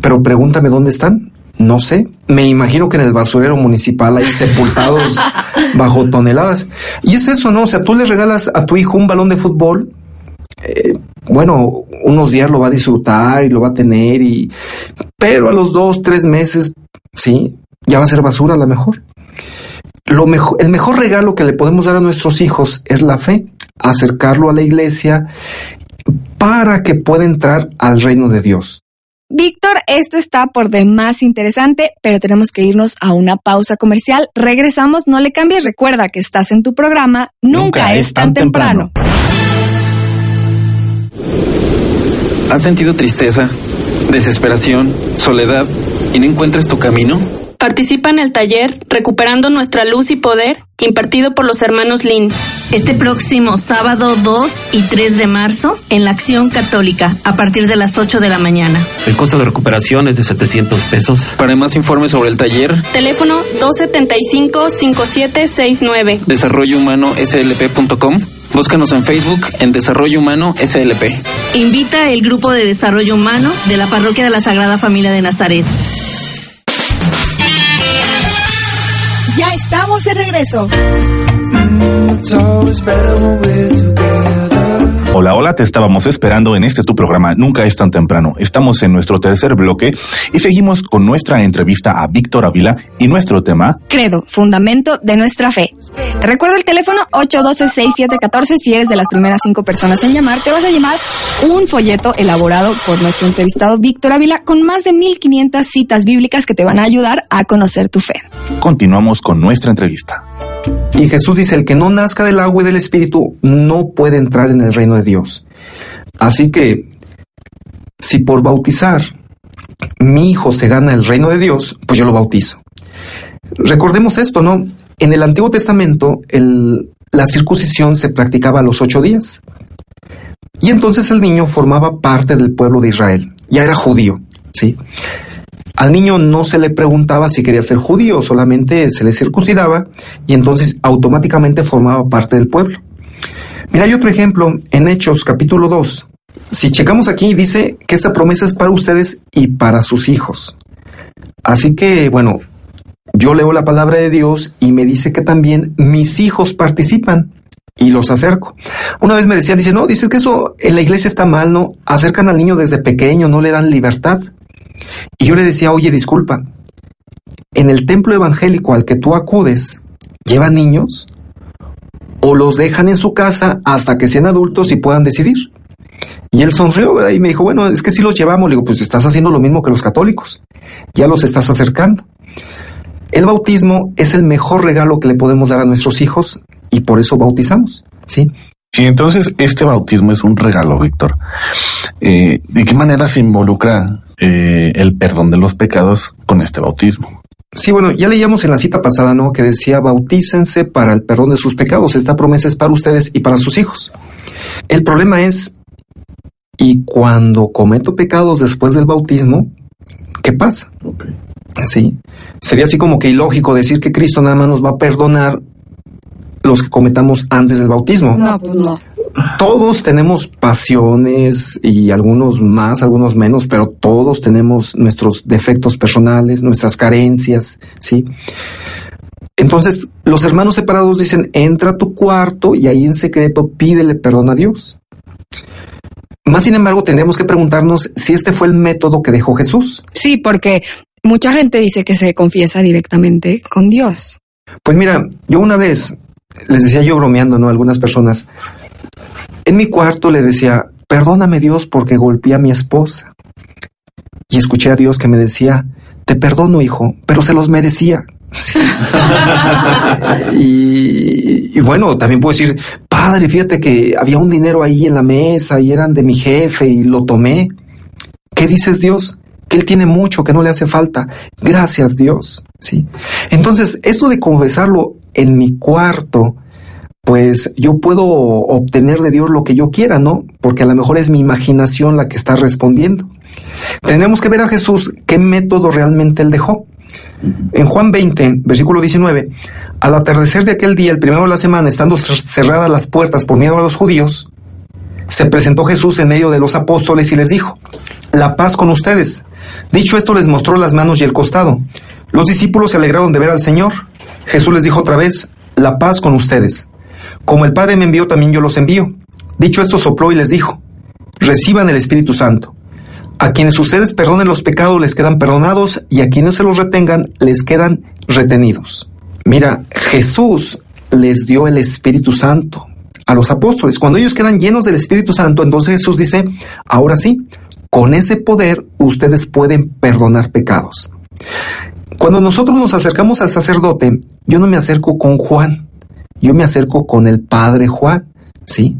pero pregúntame dónde están. No sé, me imagino que en el basurero municipal ahí sepultados bajo toneladas. Y es eso, ¿no? O sea, tú le regalas a tu hijo un balón de fútbol, eh, bueno, unos días lo va a disfrutar y lo va a tener, y, pero a los dos, tres meses, sí, ya va a ser basura a lo mejor. Lo mejor, el mejor regalo que le podemos dar a nuestros hijos es la fe, acercarlo a la iglesia para que pueda entrar al reino de Dios. Víctor, esto está por demás interesante, pero tenemos que irnos a una pausa comercial. Regresamos, no le cambies, recuerda que estás en tu programa, nunca, es tan temprano. ¿Has sentido tristeza, desesperación, soledad y no encuentras tu camino? Participa en el taller Recuperando nuestra luz y poder, impartido por los hermanos Lin. Este próximo sábado 2 y 3 de marzo en la Acción Católica, a partir de las 8 de la mañana. El costo de recuperación es de 700 pesos. Para más informes sobre el taller, Teléfono 275-5769. desarrollohumanoslp.com. Búscanos en Facebook en Desarrollo Humano SLP. Invita el Grupo de Desarrollo Humano de la Parroquia de la Sagrada Familia de Nazaret. Estamos de regreso. Hola, hola, te estábamos esperando en este tu programa Nunca es tan temprano. Estamos en nuestro tercer bloque y seguimos con nuestra entrevista a Víctor Ávila y nuestro tema Credo, fundamento de nuestra fe. Te recuerdo el teléfono 812-6714. Si eres de las primeras cinco personas en llamar, te vas a llamar un folleto elaborado por nuestro entrevistado Víctor Ávila con más de 1500 citas bíblicas que te van a ayudar a conocer tu fe. Continuamos con nuestra entrevista. Y Jesús dice, el que no nazca del agua y del espíritu no puede entrar en el reino de Dios. Así que, si por bautizar mi hijo se gana el reino de Dios, pues yo lo bautizo. Recordemos esto, ¿no? En el Antiguo Testamento, la circuncisión se practicaba a los ocho días. Y entonces el niño formaba parte del pueblo de Israel. Ya era judío, ¿sí? Al niño no se le preguntaba si quería ser judío, solamente se le circuncidaba y entonces automáticamente formaba parte del pueblo. Mira, hay otro ejemplo en Hechos capítulo 2. Si checamos aquí, dice que esta promesa es para ustedes y para sus hijos. Así que, bueno, yo leo la palabra de Dios y me dice que también mis hijos participan y los acerco. Una vez me decían, dice, no, dices que eso en la iglesia está mal, ¿no? Acercan al niño desde pequeño, no le dan libertad. Y yo le decía, oye, disculpa, en el templo evangélico al que tú acudes, ¿llevan niños? ¿O los dejan en su casa hasta que sean adultos y puedan decidir? Y él sonrió y me dijo, bueno, es que si los llevamos. Le digo, pues estás haciendo lo mismo que los católicos. Ya los estás acercando. El bautismo es el mejor regalo que le podemos dar a nuestros hijos y por eso bautizamos, ¿sí? Sí, entonces este bautismo es un regalo, Víctor. Eh, ¿De qué manera se involucra eh, el perdón de los pecados con este bautismo? Sí, bueno, ya leíamos en la cita pasada, ¿no? Que decía, bautícense para el perdón de sus pecados. Esta promesa es para ustedes y para sus hijos. El problema es, y cuando cometo pecados después del bautismo, ¿qué pasa? Sí. Sería así como que ilógico decir que Cristo nada más nos va a perdonar los que cometamos antes del bautismo. No, pues no. Todos tenemos pasiones y algunos más, algunos menos, pero todos tenemos nuestros defectos personales, nuestras carencias, ¿sí? Entonces, los hermanos separados dicen, entra a tu cuarto y ahí en secreto pídele perdón a Dios. Más sin embargo, tendremos que preguntarnos si este fue el método que dejó Jesús. Sí, porque mucha gente dice que se confiesa directamente con Dios. Pues mira, yo una vez les decía yo bromeando, ¿no? Algunas personas. En mi cuarto le decía, perdóname Dios porque golpeé a mi esposa. Y escuché a Dios que me decía, te perdono hijo, pero se los merecía. y, y, bueno, también puedo decir, padre, fíjate que había un dinero ahí en la mesa y eran de mi jefe y lo tomé. ¿Qué dices Dios? Que él tiene mucho, que no le hace falta. Gracias Dios. Sí. Entonces, eso de confesarlo en mi cuarto, pues yo puedo obtener de Dios lo que yo quiera, ¿no? Porque a lo mejor es mi imaginación la que está respondiendo. Tenemos que ver a Jesús qué método realmente él dejó. En Juan 20, versículo 19, al atardecer de aquel día, el primero de la semana, estando cerradas las puertas por miedo a los judíos, se presentó Jesús en medio de los apóstoles y les dijo, la paz con ustedes. Dicho esto, les mostró las manos y el costado. Los discípulos se alegraron de ver al Señor. Jesús les dijo otra vez, la paz con ustedes. Como el Padre me envió, también yo los envío. Dicho esto, sopló y les dijo, reciban el Espíritu Santo. A quienes ustedes perdonen los pecados les quedan perdonados y a quienes se los retengan les quedan retenidos. Mira, Jesús les dio el Espíritu Santo a los apóstoles. Cuando ellos quedan llenos del Espíritu Santo, entonces Jesús dice, ahora sí, con ese poder ustedes pueden perdonar pecados. Cuando nosotros nos acercamos al sacerdote, yo no me acerco con Juan, yo me acerco con el Padre Juan, ¿sí?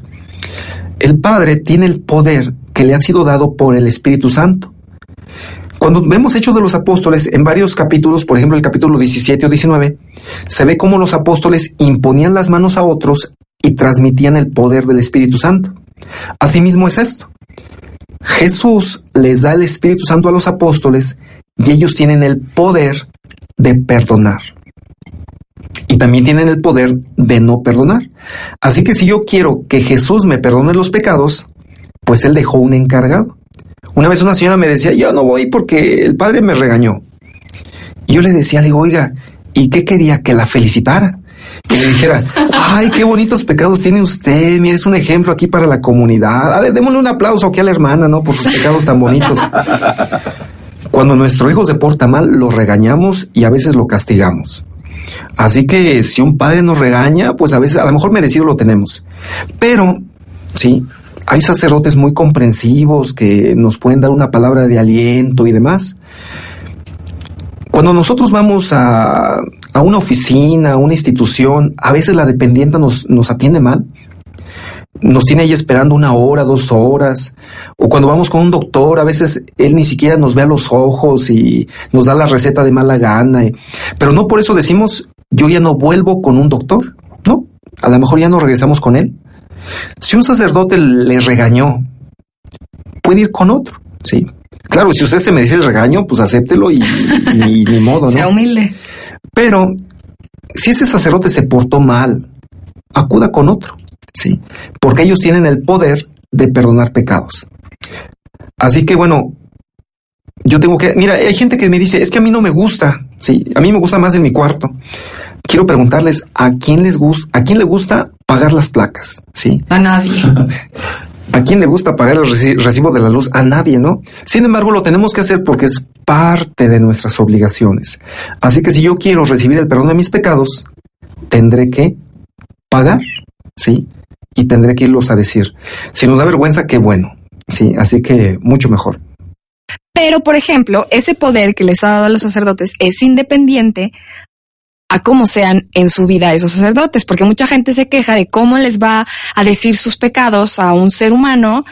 El Padre tiene el poder que le ha sido dado por el Espíritu Santo. Cuando vemos Hechos de los Apóstoles en varios capítulos, por ejemplo el capítulo 17 o 19, se ve cómo los apóstoles imponían las manos a otros y transmitían el poder del Espíritu Santo. Asimismo es esto. Jesús les da el Espíritu Santo a los apóstoles y ellos tienen el poder de perdonar. Y también tienen el poder de no perdonar. Así que si yo quiero que Jesús me perdone los pecados, pues Él dejó un encargado. Una vez una señora me decía, yo no voy porque el padre me regañó. Y yo le decía, le digo, oiga, ¿y qué quería? Que la felicitara. Que le dijera, ay, qué bonitos pecados tiene usted, mire, es un ejemplo aquí para la comunidad. A ver, démosle un aplauso aquí a la hermana, ¿no? Por sus pecados tan bonitos. Cuando nuestro hijo se porta mal, lo regañamos y a veces lo castigamos. Así que si un padre nos regaña, pues a veces a lo mejor merecido lo tenemos. Pero, sí, hay sacerdotes muy comprensivos que nos pueden dar una palabra de aliento y demás. Cuando nosotros vamos a, a una oficina, a una institución, a veces la dependienta nos, nos atiende mal nos tiene ahí esperando una hora, dos horas, o cuando vamos con un doctor, a veces él ni siquiera nos ve a los ojos y nos da la receta de mala gana, pero no por eso decimos, yo ya no vuelvo con un doctor, ¿no? A lo mejor ya no regresamos con él. Si un sacerdote le regañó, puede ir con otro, ¿sí? Claro, si usted se me dice el regaño, pues acéptelo y, y ni modo, ¿no? Sea humilde. Pero si ese sacerdote se portó mal, acuda con otro, ¿sí? Porque ellos tienen el poder de perdonar pecados. Así que bueno, yo tengo que, mira, hay gente que me dice, es que a mí no me gusta, sí, a mí me gusta más en mi cuarto. Quiero preguntarles a quién les gusta, a quién le gusta pagar las placas, sí. A nadie. ¿A quién le gusta pagar el reci- recibo de la luz? A nadie, ¿no? Sin embargo, lo tenemos que hacer porque es parte de nuestras obligaciones. Así que si yo quiero recibir el perdón de mis pecados, tendré que pagar, ¿sí? Y tendré que irlos a decir. Si nos da vergüenza, qué bueno, ¿sí? Así que mucho mejor. Pero, por ejemplo, ese poder que les ha dado a los sacerdotes es independiente a cómo sean en su vida esos sacerdotes, porque mucha gente se queja de cómo les va a decir sus pecados a un ser humano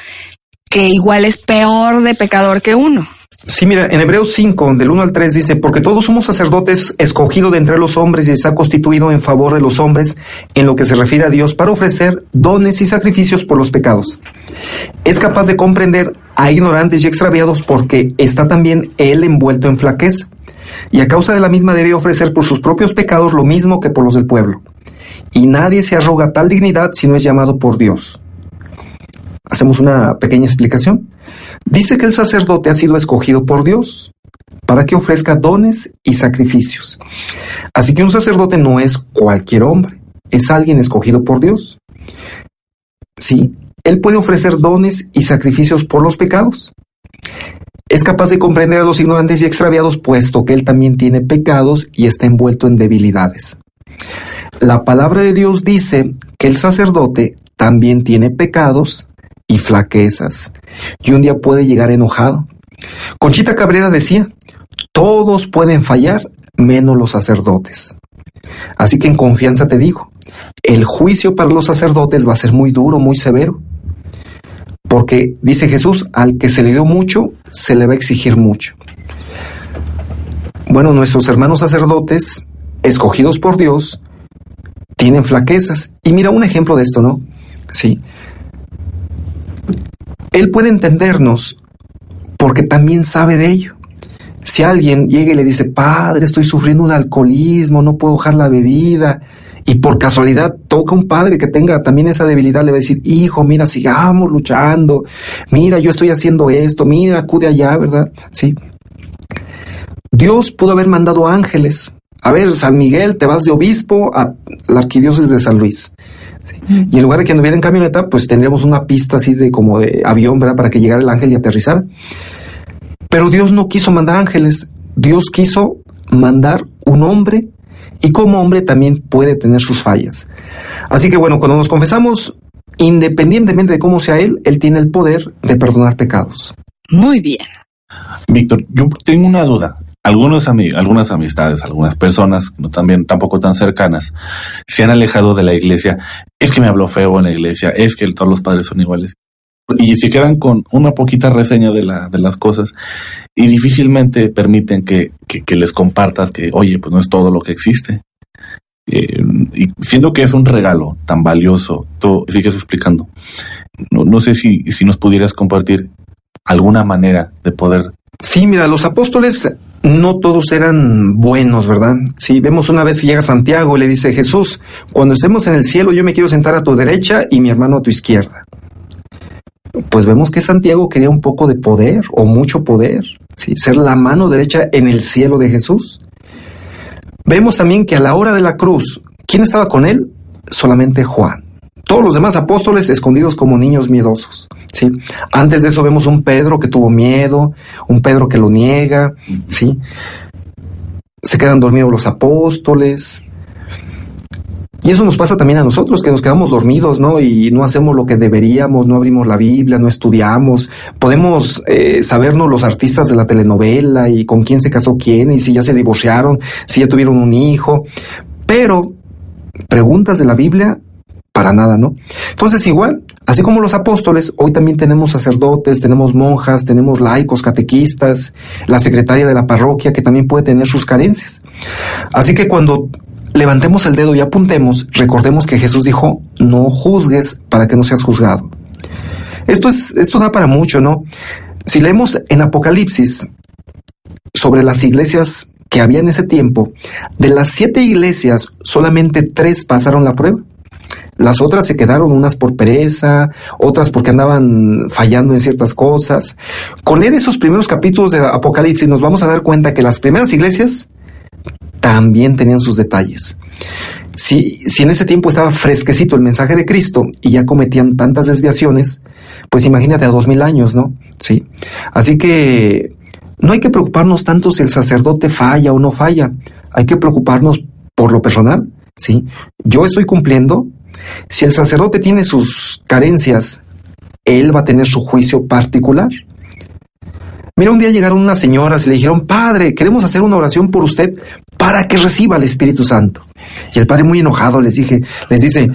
que igual es peor de pecador que uno. Sí, mira, en Hebreos 5, del 1 al 3 dice, porque todos somos sacerdotes escogidos de entre los hombres y está constituido en favor de los hombres en lo que se refiere a Dios para ofrecer dones y sacrificios por los pecados. Es capaz de comprender a ignorantes y extraviados porque está también él envuelto en flaqueza y a causa de la misma debe ofrecer por sus propios pecados lo mismo que por los del pueblo. Y nadie se arroga tal dignidad si no es llamado por Dios. Hacemos una pequeña explicación. Dice que el sacerdote ha sido escogido por Dios para que ofrezca dones y sacrificios. Así que un sacerdote no es cualquier hombre, es alguien escogido por Dios. Sí, él puede ofrecer dones y sacrificios por los pecados. Es capaz de comprender a los ignorantes y extraviados, puesto que él también tiene pecados y está envuelto en debilidades. La palabra de Dios dice que el sacerdote también tiene pecados y flaquezas, y un día puede llegar enojado. Conchita Cabrera decía, todos pueden fallar, menos los sacerdotes. Así que en confianza te digo, el juicio para los sacerdotes va a ser muy duro, muy severo. Porque dice Jesús, al que se le dio mucho, se le va a exigir mucho. Bueno, nuestros hermanos sacerdotes, escogidos por Dios, tienen flaquezas. Y mira un ejemplo de esto, ¿no? Sí. Él puede entendernos porque también sabe de ello. Si alguien llega y le dice, Padre, estoy sufriendo un alcoholismo, no puedo dejar la bebida, y por casualidad toca un padre que tenga también esa debilidad, le va a decir, hijo, mira, sigamos luchando, mira, yo estoy haciendo esto, mira, acude allá, ¿verdad? Sí. Dios pudo haber mandado ángeles. A ver, San Miguel, te vas de obispo a la arquidiócesis de San Luis. Sí. Y en lugar de que anduviera en camioneta, pues tendríamos una pista así de como de avión, ¿verdad? Para que llegara el ángel y aterrizara. Pero Dios no quiso mandar ángeles. Dios quiso mandar un hombre y como hombre también puede tener sus fallas. Así que bueno, cuando nos confesamos, independientemente de cómo sea Él, Él tiene el poder de perdonar pecados. Muy bien. Víctor, yo tengo una duda. Algunos ami algunas amistades, algunas personas, no también tampoco tan cercanas, se han alejado de la iglesia. Es que me habló feo en la iglesia, es que todos los padres son iguales. Y se quedan con una poquita reseña de, la, de las cosas y difícilmente permiten que, que, que les compartas que, oye, pues no es todo lo que existe. Eh, y siendo que es un regalo tan valioso, tú sigues explicando. No, no sé si, si nos pudieras compartir alguna manera de poder Sí, mira, los apóstoles no todos eran buenos, ¿verdad? Sí, vemos una vez que llega Santiago y le dice, Jesús, cuando estemos en el cielo yo me quiero sentar a tu derecha y mi hermano a tu izquierda. Pues vemos que Santiago quería un poco de poder o mucho poder, ser la mano derecha en el cielo de Jesús. Vemos también que a la hora de la cruz, ¿quién estaba con él? Solamente Juan. Todos los demás apóstoles escondidos como niños miedosos. ¿sí? Antes de eso vemos un Pedro que tuvo miedo, un Pedro que lo niega. ¿sí? Se quedan dormidos los apóstoles. Y eso nos pasa también a nosotros, que nos quedamos dormidos, ¿no? Y no hacemos lo que deberíamos, no abrimos la Biblia, no estudiamos. Podemos eh, sabernos los artistas de la telenovela y con quién se casó quién y si ya se divorciaron, si ya tuvieron un hijo. Pero preguntas de la Biblia, para nada, ¿no? Entonces igual, así como los apóstoles, hoy también tenemos sacerdotes, tenemos monjas, tenemos laicos, catequistas, la secretaria de la parroquia que también puede tener sus carencias. Así que cuando levantemos el dedo y apuntemos, recordemos que Jesús dijo, no juzgues para que no seas juzgado. Esto, es, esto da para mucho, ¿no? Si leemos en Apocalipsis sobre las iglesias que había en ese tiempo, de las siete iglesias, solamente tres pasaron la prueba. Las otras se quedaron unas por pereza, otras porque andaban fallando en ciertas cosas. Con leer esos primeros capítulos de Apocalipsis nos vamos a dar cuenta que las primeras iglesias también tenían sus detalles. Si, si en ese tiempo estaba fresquecito el mensaje de Cristo y ya cometían tantas desviaciones, pues imagínate a dos mil años, ¿no? Sí. Así que no hay que preocuparnos tanto si el sacerdote falla o no falla. Hay que preocuparnos por lo personal, ¿sí? Yo estoy cumpliendo. Si el sacerdote tiene sus carencias, él va a tener su juicio particular. Mira, un día llegaron unas señoras y le dijeron, Padre, queremos hacer una oración por usted para que reciba el Espíritu Santo. Y el padre muy enojado les dije, les dice,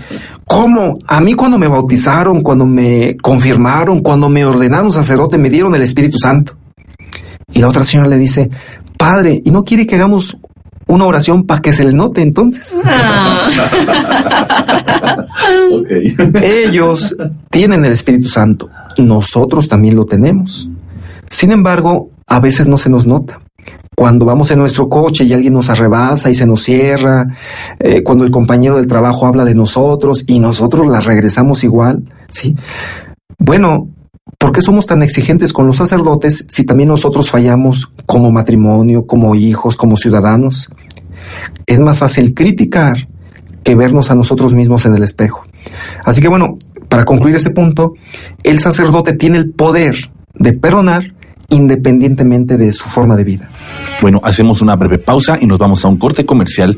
¿cómo? A mí cuando me bautizaron, cuando me confirmaron, cuando me ordenaron sacerdote, me dieron el Espíritu Santo. Y la otra señora le dice, Padre, ¿y no quiere que hagamos una oración para que se le note entonces? Ellos tienen el Espíritu Santo, nosotros también lo tenemos. Sin embargo, a veces no se nos nota. Cuando vamos en nuestro coche y alguien nos arrebasa y se nos cierra, eh, cuando el compañero del trabajo habla de nosotros y nosotros la regresamos igual, ¿sí? Bueno, ¿Por qué somos tan exigentes con los sacerdotes si también nosotros fallamos como matrimonio, como hijos, como ciudadanos? Es más fácil criticar que vernos a nosotros mismos en el espejo. Así que bueno, para concluir este punto, el sacerdote tiene el poder de perdonar independientemente de su forma de vida. Bueno, hacemos una breve pausa y nos vamos a un corte comercial.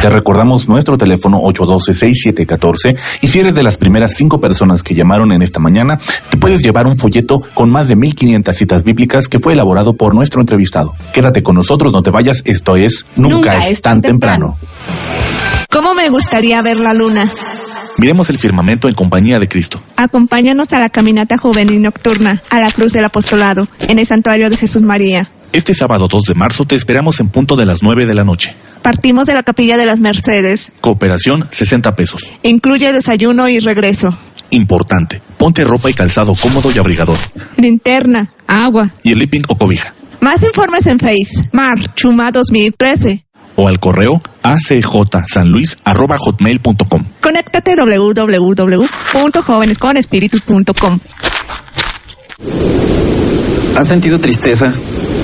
Te recordamos nuestro teléfono 812-6714 y si eres de las primeras cinco personas que llamaron en esta mañana, te puedes llevar un folleto con más de 1500 citas bíblicas que fue elaborado por nuestro entrevistado. Quédate con nosotros, no te vayas, esto es Nunca, es, tan temprano. ¿Cómo me gustaría ver la luna? Miremos el firmamento en compañía de Cristo. Acompáñanos a la caminata juvenil nocturna, a la cruz del apostolado, en el santuario de Jesús María. Este sábado 2 de marzo te esperamos en punto de las 9 de la noche. Partimos de la capilla de las Mercedes. Cooperación 60 pesos. Incluye desayuno y regreso. Importante. Ponte ropa y calzado cómodo y abrigador. Linterna, agua. Y el lipping o cobija. Más informes en Face. Mar Chuma 2013 o al correo acjsanluis.hotmail.com. Conéctate www.jovenesconespíritu.com. ¿Has sentido tristeza,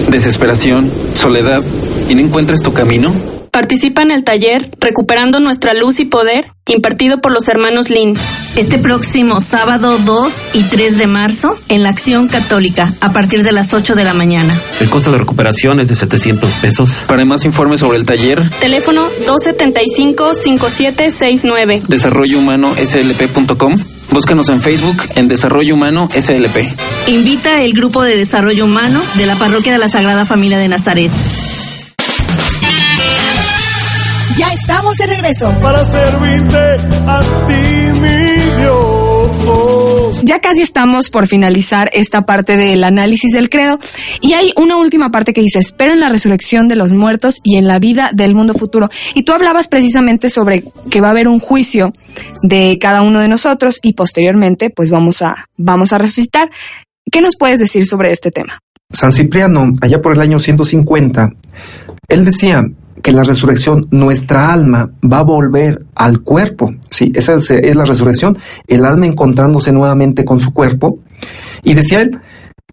desesperación, soledad y no encuentras tu camino? Participa en el taller Recuperando nuestra luz y poder, impartido por los hermanos Lin. Este próximo sábado 2 y 3 de marzo en la Acción Católica, a partir de las 8 de la mañana. El costo de recuperación es de 700 pesos. Para más informes sobre el taller, teléfono 275-5769. Desarrollo Humano SLP.com. Búscanos en Facebook en Desarrollo Humano SLP. Invita el grupo de Desarrollo Humano de la Parroquia de la Sagrada Familia de Nazaret. Ya estamos de regreso. Para servirte a ti, mi. Ya casi estamos por finalizar esta parte del análisis del credo y hay una última parte que dice, espero en la resurrección de los muertos y en la vida del mundo futuro. Y tú hablabas precisamente sobre que va a haber un juicio de cada uno de nosotros y posteriormente pues vamos a, vamos a resucitar. ¿Qué nos puedes decir sobre este tema? San Cipriano, allá por el año 150, él decía, que la resurrección, nuestra alma va a volver al cuerpo. Sí, esa es, la resurrección, el alma encontrándose nuevamente con su cuerpo. Y decía él,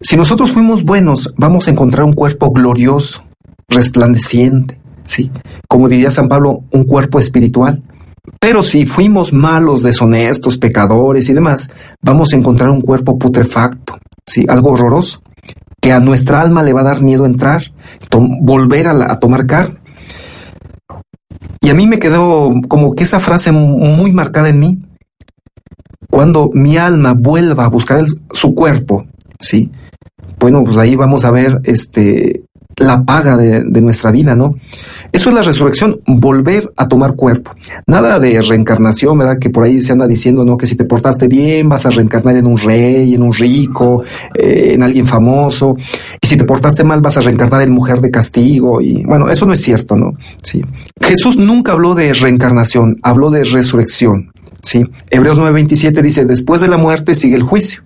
si nosotros fuimos buenos, vamos a encontrar un cuerpo glorioso, resplandeciente, sí, como diría San Pablo, un cuerpo espiritual. Pero si fuimos malos, deshonestos, pecadores y demás, vamos a encontrar un cuerpo putrefacto, sí, algo horroroso, que a nuestra alma le va a dar miedo entrar, volver a tomar carne. Y a mí me quedó como que esa frase muy marcada en mí. Cuando mi alma vuelva a buscar su cuerpo, ¿sí? Bueno, pues ahí vamos a ver este, la paga de, nuestra vida, ¿no? Eso es la resurrección, volver a tomar cuerpo. Nada de reencarnación, ¿verdad? Que por ahí se anda diciendo, ¿no? Que si te portaste bien vas a reencarnar en un rey, en un rico, eh, en alguien famoso. Y si te portaste mal vas a reencarnar en mujer de castigo. Y bueno, eso no es cierto, ¿no? Sí. Jesús nunca habló de reencarnación, habló de resurrección. Sí. Hebreos 9:27 dice, después de la muerte sigue el juicio.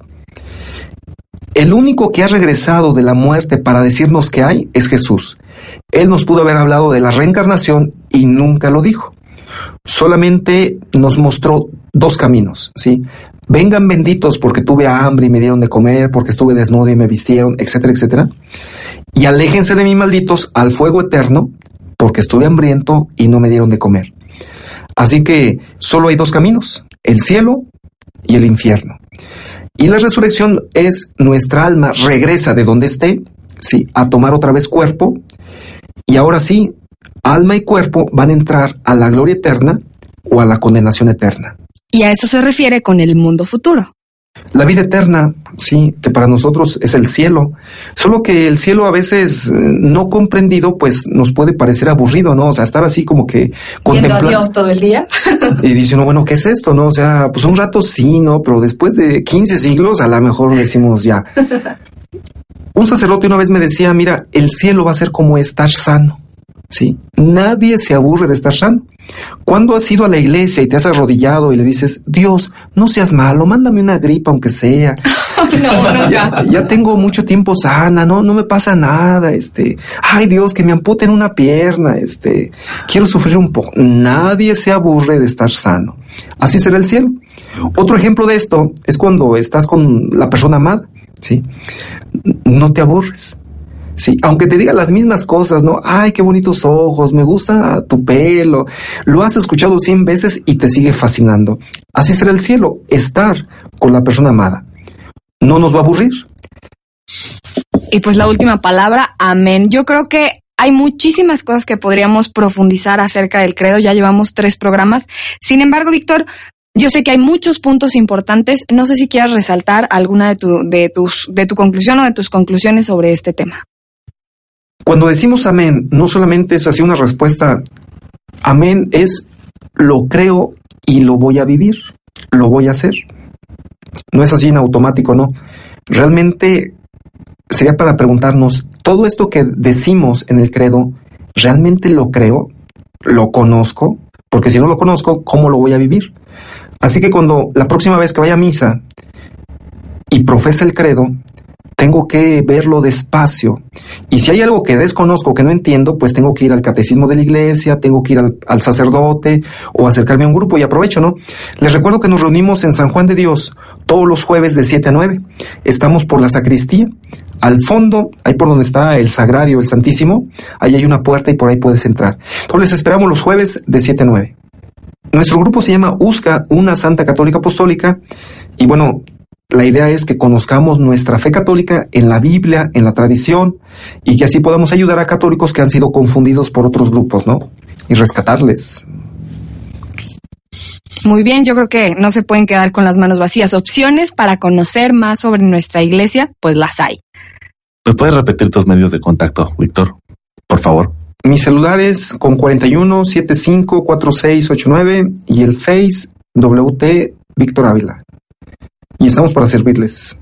El único que ha regresado de la muerte para decirnos que hay es Jesús. Él nos pudo haber hablado de la reencarnación y nunca lo dijo. Solamente nos mostró dos caminos, ¿sí? Vengan benditos porque tuve hambre y me dieron de comer, porque estuve desnudo y me vistieron, etcétera, etcétera. Y aléjense de mí, malditos, al fuego eterno, porque estuve hambriento y no me dieron de comer. Así que solo hay dos caminos, el cielo y el infierno. Y la resurrección es nuestra alma regresa de donde esté, sí, a tomar otra vez cuerpo, y ahora sí, alma y cuerpo van a entrar a la gloria eterna o a la condenación eterna. Y a eso se refiere con el mundo futuro. La vida eterna, sí, que para nosotros es el cielo. Solo que el cielo a veces eh, no comprendido, pues nos puede parecer aburrido, ¿no? O sea, estar así como que contemplando. Dios todo el día. y dice uno, bueno, ¿qué es esto, no? O sea, pues un rato sí, ¿no? Pero después de 15 siglos, a lo mejor decimos ya. Un sacerdote una vez me decía, mira, el cielo va a ser como estar sano. Sí, nadie se aburre de estar sano. ¿Cuándo has ido a la iglesia y te has arrodillado y le dices, Dios, no seas malo, mándame una gripa aunque sea? no, no, ya, ya tengo mucho tiempo sana, no, no me pasa nada, este, ay Dios, que me amputen una pierna, este, quiero sufrir un poco. Nadie se aburre de estar sano. Así será el cielo. Otro ejemplo de esto es cuando estás con la persona amada, ¿sí? No te aburres. Sí, aunque te diga las mismas cosas, ¿no? Ay, qué bonitos ojos, me gusta tu pelo. Lo has escuchado cien veces y te sigue fascinando. Así será el cielo, estar con la persona amada. No nos va a aburrir. Y pues la última palabra, amén. Yo creo que hay muchísimas cosas que podríamos profundizar acerca del credo. Ya llevamos tres programas. Sin embargo, Víctor, yo sé que hay muchos puntos importantes. No sé si quieras resaltar alguna de, tu, de, tus, de tu conclusión o de tus conclusiones sobre este tema. Cuando decimos amén, no solamente es así una respuesta, amén es lo creo y lo voy a vivir, lo voy a hacer. No es así en automático, no. Realmente sería para preguntarnos, ¿todo esto que decimos en el credo, realmente lo creo? ¿Lo conozco? Porque si no lo conozco, ¿cómo lo voy a vivir? Así que cuando la próxima vez que vaya a misa y profesa el credo, tengo que verlo despacio. Y si hay algo que desconozco, que no entiendo, pues tengo que ir al catecismo de la iglesia, tengo que ir al, sacerdote o acercarme a un grupo y aprovecho, ¿no? Les recuerdo que nos reunimos en San Juan de Dios todos los jueves de 7 a 9. Estamos por la sacristía. Al fondo, ahí por donde está el sagrario, el Santísimo, ahí hay una puerta y por ahí puedes entrar. Entonces les esperamos los jueves de 7 a 9. Nuestro grupo se llama USCA, una Santa Católica Apostólica. Y bueno, la idea es que conozcamos nuestra fe católica en la Biblia, en la tradición, y que así podamos ayudar a católicos que han sido confundidos por otros grupos, ¿no? Y rescatarles. Muy bien, yo creo que no se pueden quedar con las manos vacías. Opciones para conocer más sobre nuestra iglesia, pues las hay. ¿Me puedes repetir tus medios de contacto, Víctor? Por favor. Mi celular es con 41 75 4689 y el Face WT Víctor Ávila y estamos para servirles.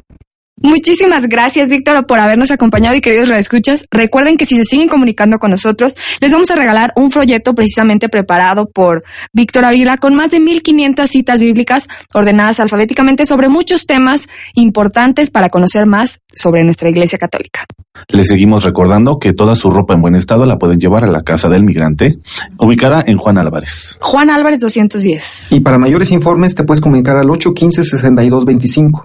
Muchísimas gracias, Víctor, por habernos acompañado y queridos redescuchas. Recuerden que si se siguen comunicando con nosotros, les vamos a regalar un folleto precisamente preparado por Víctor Ávila con más de 1500 citas bíblicas ordenadas alfabéticamente sobre muchos temas importantes para conocer más sobre nuestra Iglesia Católica. Les seguimos recordando que toda su ropa en buen estado la pueden llevar a la casa del migrante, ubicada en Juan Álvarez. Juan Álvarez 210. Y para mayores informes te puedes comunicar al 815-6225.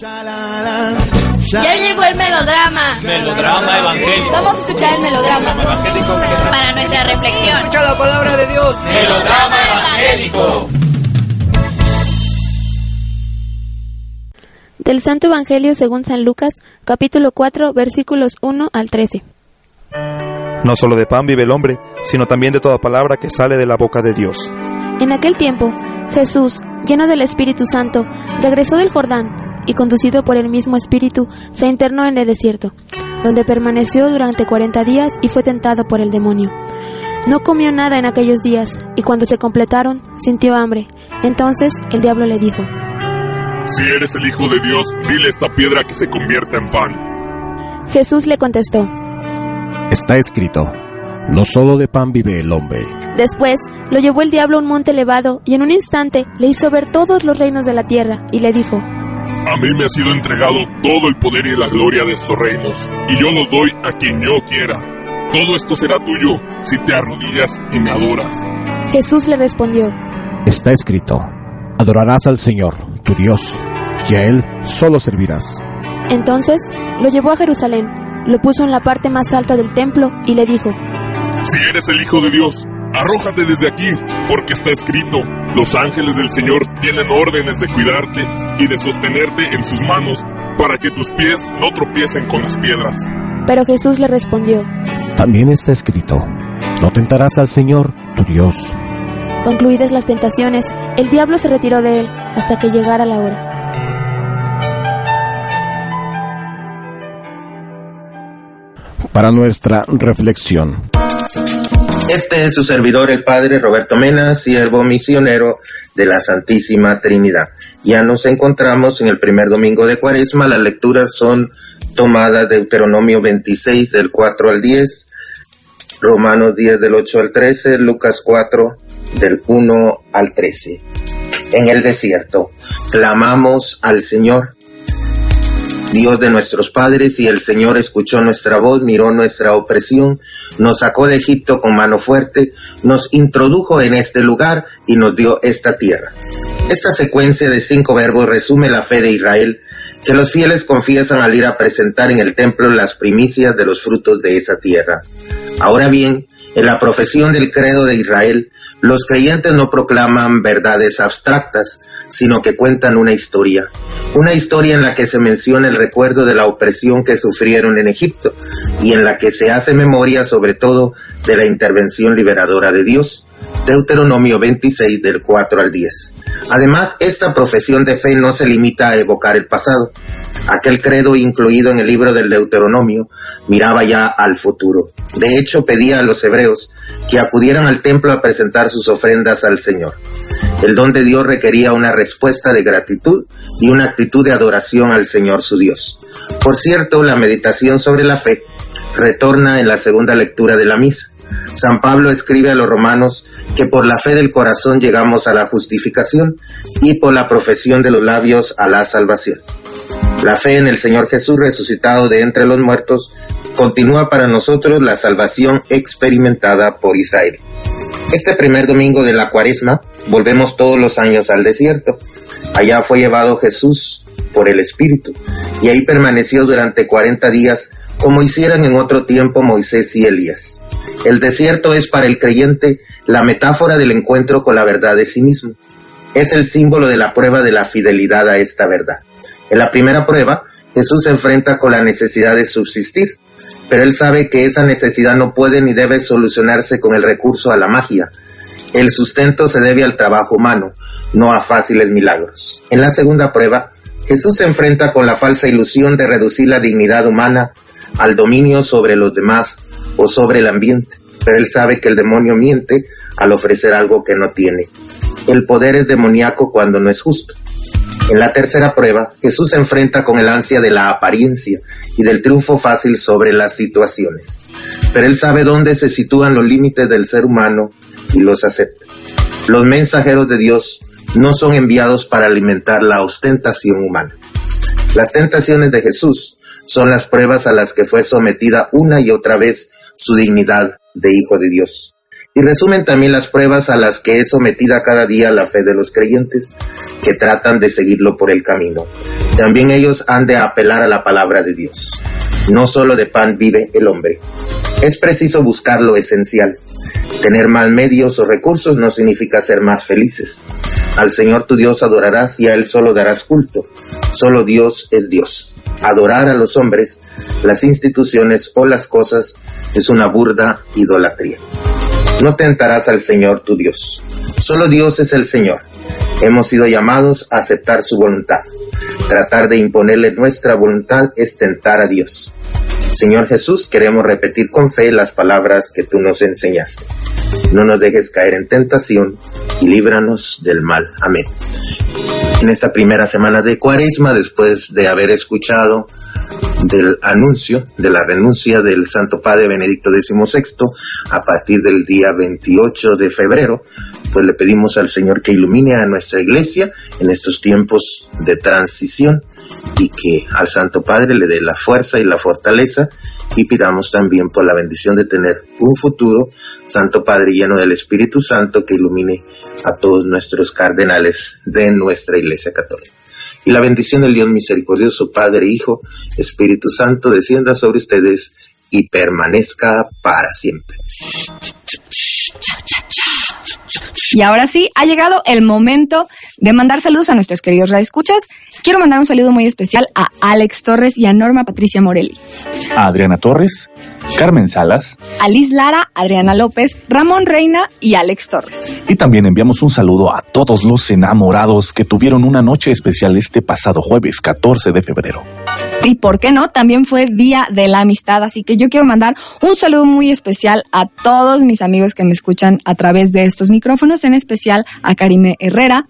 Ya llegó el melodrama. Melodrama evangélico. Vamos a escuchar el melodrama. Evangélico. Para nuestra reflexión. Escucha la palabra de Dios. Melodrama evangélico. Del Santo Evangelio según San Lucas, capítulo 4, versículos 1 al 13. No solo de pan vive el hombre, sino también de toda palabra que sale de la boca de Dios. En aquel tiempo, Jesús, lleno del Espíritu Santo, regresó del Jordán y conducido por el mismo Espíritu, se internó en el desierto, donde permaneció durante cuarenta días y fue tentado por el demonio. No comió nada en aquellos días, y cuando se completaron, sintió hambre. Entonces el diablo le dijo, Si eres el Hijo de Dios, dile esta piedra que se convierta en pan. Jesús le contestó, Está escrito, no solo de pan vive el hombre. Después lo llevó el diablo a un monte elevado y en un instante le hizo ver todos los reinos de la tierra y le dijo, A mí me ha sido entregado todo el poder y la gloria de estos reinos, y yo los doy a quien yo quiera. Todo esto será tuyo si te arrodillas y me adoras. Jesús le respondió, Está escrito, adorarás al Señor, tu Dios, y a Él solo servirás. Entonces lo llevó a Jerusalén, lo puso en la parte más alta del templo y le dijo, Si eres el Hijo de Dios, arrójate desde aquí, porque está escrito, los ángeles del Señor tienen órdenes de cuidarte y de sostenerte en sus manos para que tus pies no tropiecen con las piedras. Pero Jesús le respondió, También está escrito, no tentarás al Señor, tu Dios. Concluidas las tentaciones, el diablo se retiró de él hasta que llegara la hora. Para nuestra reflexión. Este es su servidor, el Padre Roberto Mena, siervo misionero de la Santísima Trinidad. Ya nos encontramos en el primer domingo de Cuaresma. Las lecturas son tomadas de Deuteronomio 26 del 4 al 10, Romanos 10 del 8 al 13, Lucas 4 del 1 al 13. En el desierto, clamamos al Señor. Dios de nuestros padres, y el Señor escuchó nuestra voz, miró nuestra opresión, nos sacó de Egipto con mano fuerte, nos introdujo en este lugar y nos dio esta tierra. Esta secuencia de cinco verbos resume la fe de Israel, que los fieles confiesan al ir a presentar en el templo las primicias de los frutos de esa tierra. Ahora bien, en la profesión del credo de Israel, los creyentes no proclaman verdades abstractas, sino que cuentan una historia. Una historia en la que se menciona el recuerdo de la opresión que sufrieron en Egipto y en la que se hace memoria sobre todo de la intervención liberadora de Dios. Deuteronomio 26 del 4 al 10. Además, esta profesión de fe no se limita a evocar el pasado. Aquel credo incluido en el libro del Deuteronomio miraba ya al futuro. De hecho, pedía a los hebreos que acudieran al templo a presentar sus ofrendas al Señor. El don de Dios requería una respuesta de gratitud y una actitud de adoración al Señor su Dios. Por cierto, la meditación sobre la fe retorna en la segunda lectura de la misa. San Pablo escribe a los romanos que por la fe del corazón llegamos a la justificación y por la profesión de los labios a la salvación. La fe en el Señor Jesús resucitado de entre los muertos continúa para nosotros la salvación experimentada por Israel. Este primer domingo de la cuaresma volvemos todos los años al desierto. Allá fue llevado Jesús por el Espíritu y ahí permaneció durante 40 días como hicieran en otro tiempo Moisés y Elías. El desierto es para el creyente la metáfora del encuentro con la verdad de sí mismo. Es el símbolo de la prueba de la fidelidad a esta verdad. En la primera prueba, Jesús se enfrenta con la necesidad de subsistir, pero él sabe que esa necesidad no puede ni debe solucionarse con el recurso a la magia. El sustento se debe al trabajo humano, no a fáciles milagros. En la segunda prueba, Jesús se enfrenta con la falsa ilusión de reducir la dignidad humana al dominio sobre los demás sobre el ambiente, pero él sabe que el demonio miente al ofrecer algo que no tiene. El poder es demoníaco cuando no es justo. En la tercera prueba, Jesús se enfrenta con el ansia de la apariencia y del triunfo fácil sobre las situaciones. Pero él sabe dónde se sitúan los límites del ser humano y los acepta. Los mensajeros de Dios no son enviados para alimentar la ostentación humana. Las tentaciones de Jesús son las pruebas a las que fue sometida una y otra vez su dignidad de Hijo de Dios. Y resumen también las pruebas a las que es sometida cada día la fe de los creyentes que tratan de seguirlo por el camino. También ellos han de apelar a la palabra de Dios. No solo de pan vive el hombre. Es preciso buscar lo esencial. Tener más medios o recursos no significa ser más felices. Al Señor tu Dios adorarás y a Él solo darás culto. Solo Dios es Dios. Adorar a los hombres, las instituciones o las cosas es una burda idolatría. No tentarás al Señor tu Dios. Solo Dios es el Señor. Hemos sido llamados a aceptar su voluntad. Tratar de imponerle nuestra voluntad es tentar a Dios. Señor Jesús, queremos repetir con fe las palabras que tú nos enseñaste. No nos dejes caer en tentación y líbranos del mal. Amén. En esta primera semana de Cuaresma, después de haber escuchado del anuncio de la renuncia del Santo Padre Benedicto XVI a partir del día 28 de febrero, pues le pedimos al Señor que ilumine a nuestra iglesia en estos tiempos de transición y que al Santo Padre le dé la fuerza y la fortaleza y pidamos también por la bendición de tener un futuro Santo Padre lleno del Espíritu Santo que ilumine a todos nuestros cardenales de nuestra Iglesia Católica. Y la bendición del Dios misericordioso, Padre, Hijo, Espíritu Santo, descienda sobre ustedes y permanezca para siempre. Y ahora sí, ha llegado el momento de mandar saludos a nuestros queridos radioescuchas. Quiero mandar un saludo muy especial a Alex Torres y a Norma Patricia Morelli. A Adriana Torres, Carmen Salas. A Liz Lara, Adriana López, Ramón Reina y Alex Torres. Y también enviamos un saludo a todos los enamorados que tuvieron una noche especial este pasado jueves 14 de febrero. Y por qué no, también fue Día de la Amistad, así que yo quiero mandar un saludo muy especial a todos mis amigos que me escuchan a través de estos micrófonos, en especial a Karime Herrera,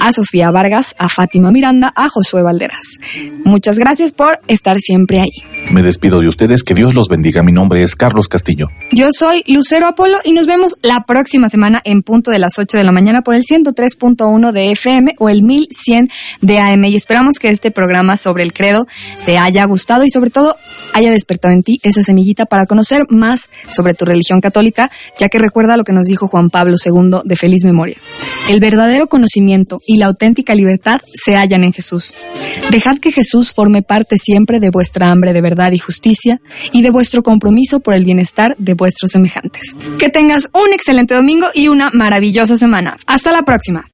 a Sofía Vargas, a Fátima Miranda, a Josué Valderas. Muchas gracias por estar siempre ahí. Me despido de ustedes, que Dios los bendiga. Mi nombre es Carlos Castillo. Yo soy Lucero Apolo y nos vemos la próxima semana en punto de las 8 de la mañana por el 103.1 de FM o el 1100 de AM y esperamos que este programa sobre el credo te haya gustado y sobre todo haya despertado en ti esa semillita para conocer más sobre tu religión católica, ya que recuerda lo que nos dijo Juan Pablo II de feliz memoria. El verdadero conocimiento y la auténtica libertad se hallan en Jesús. Dejad que Jesús forme parte siempre de vuestra hambre de verdad y justicia y de vuestro compromiso por el bienestar de vuestros semejantes. Que tengas un excelente domingo y una maravillosa semana. Hasta la próxima.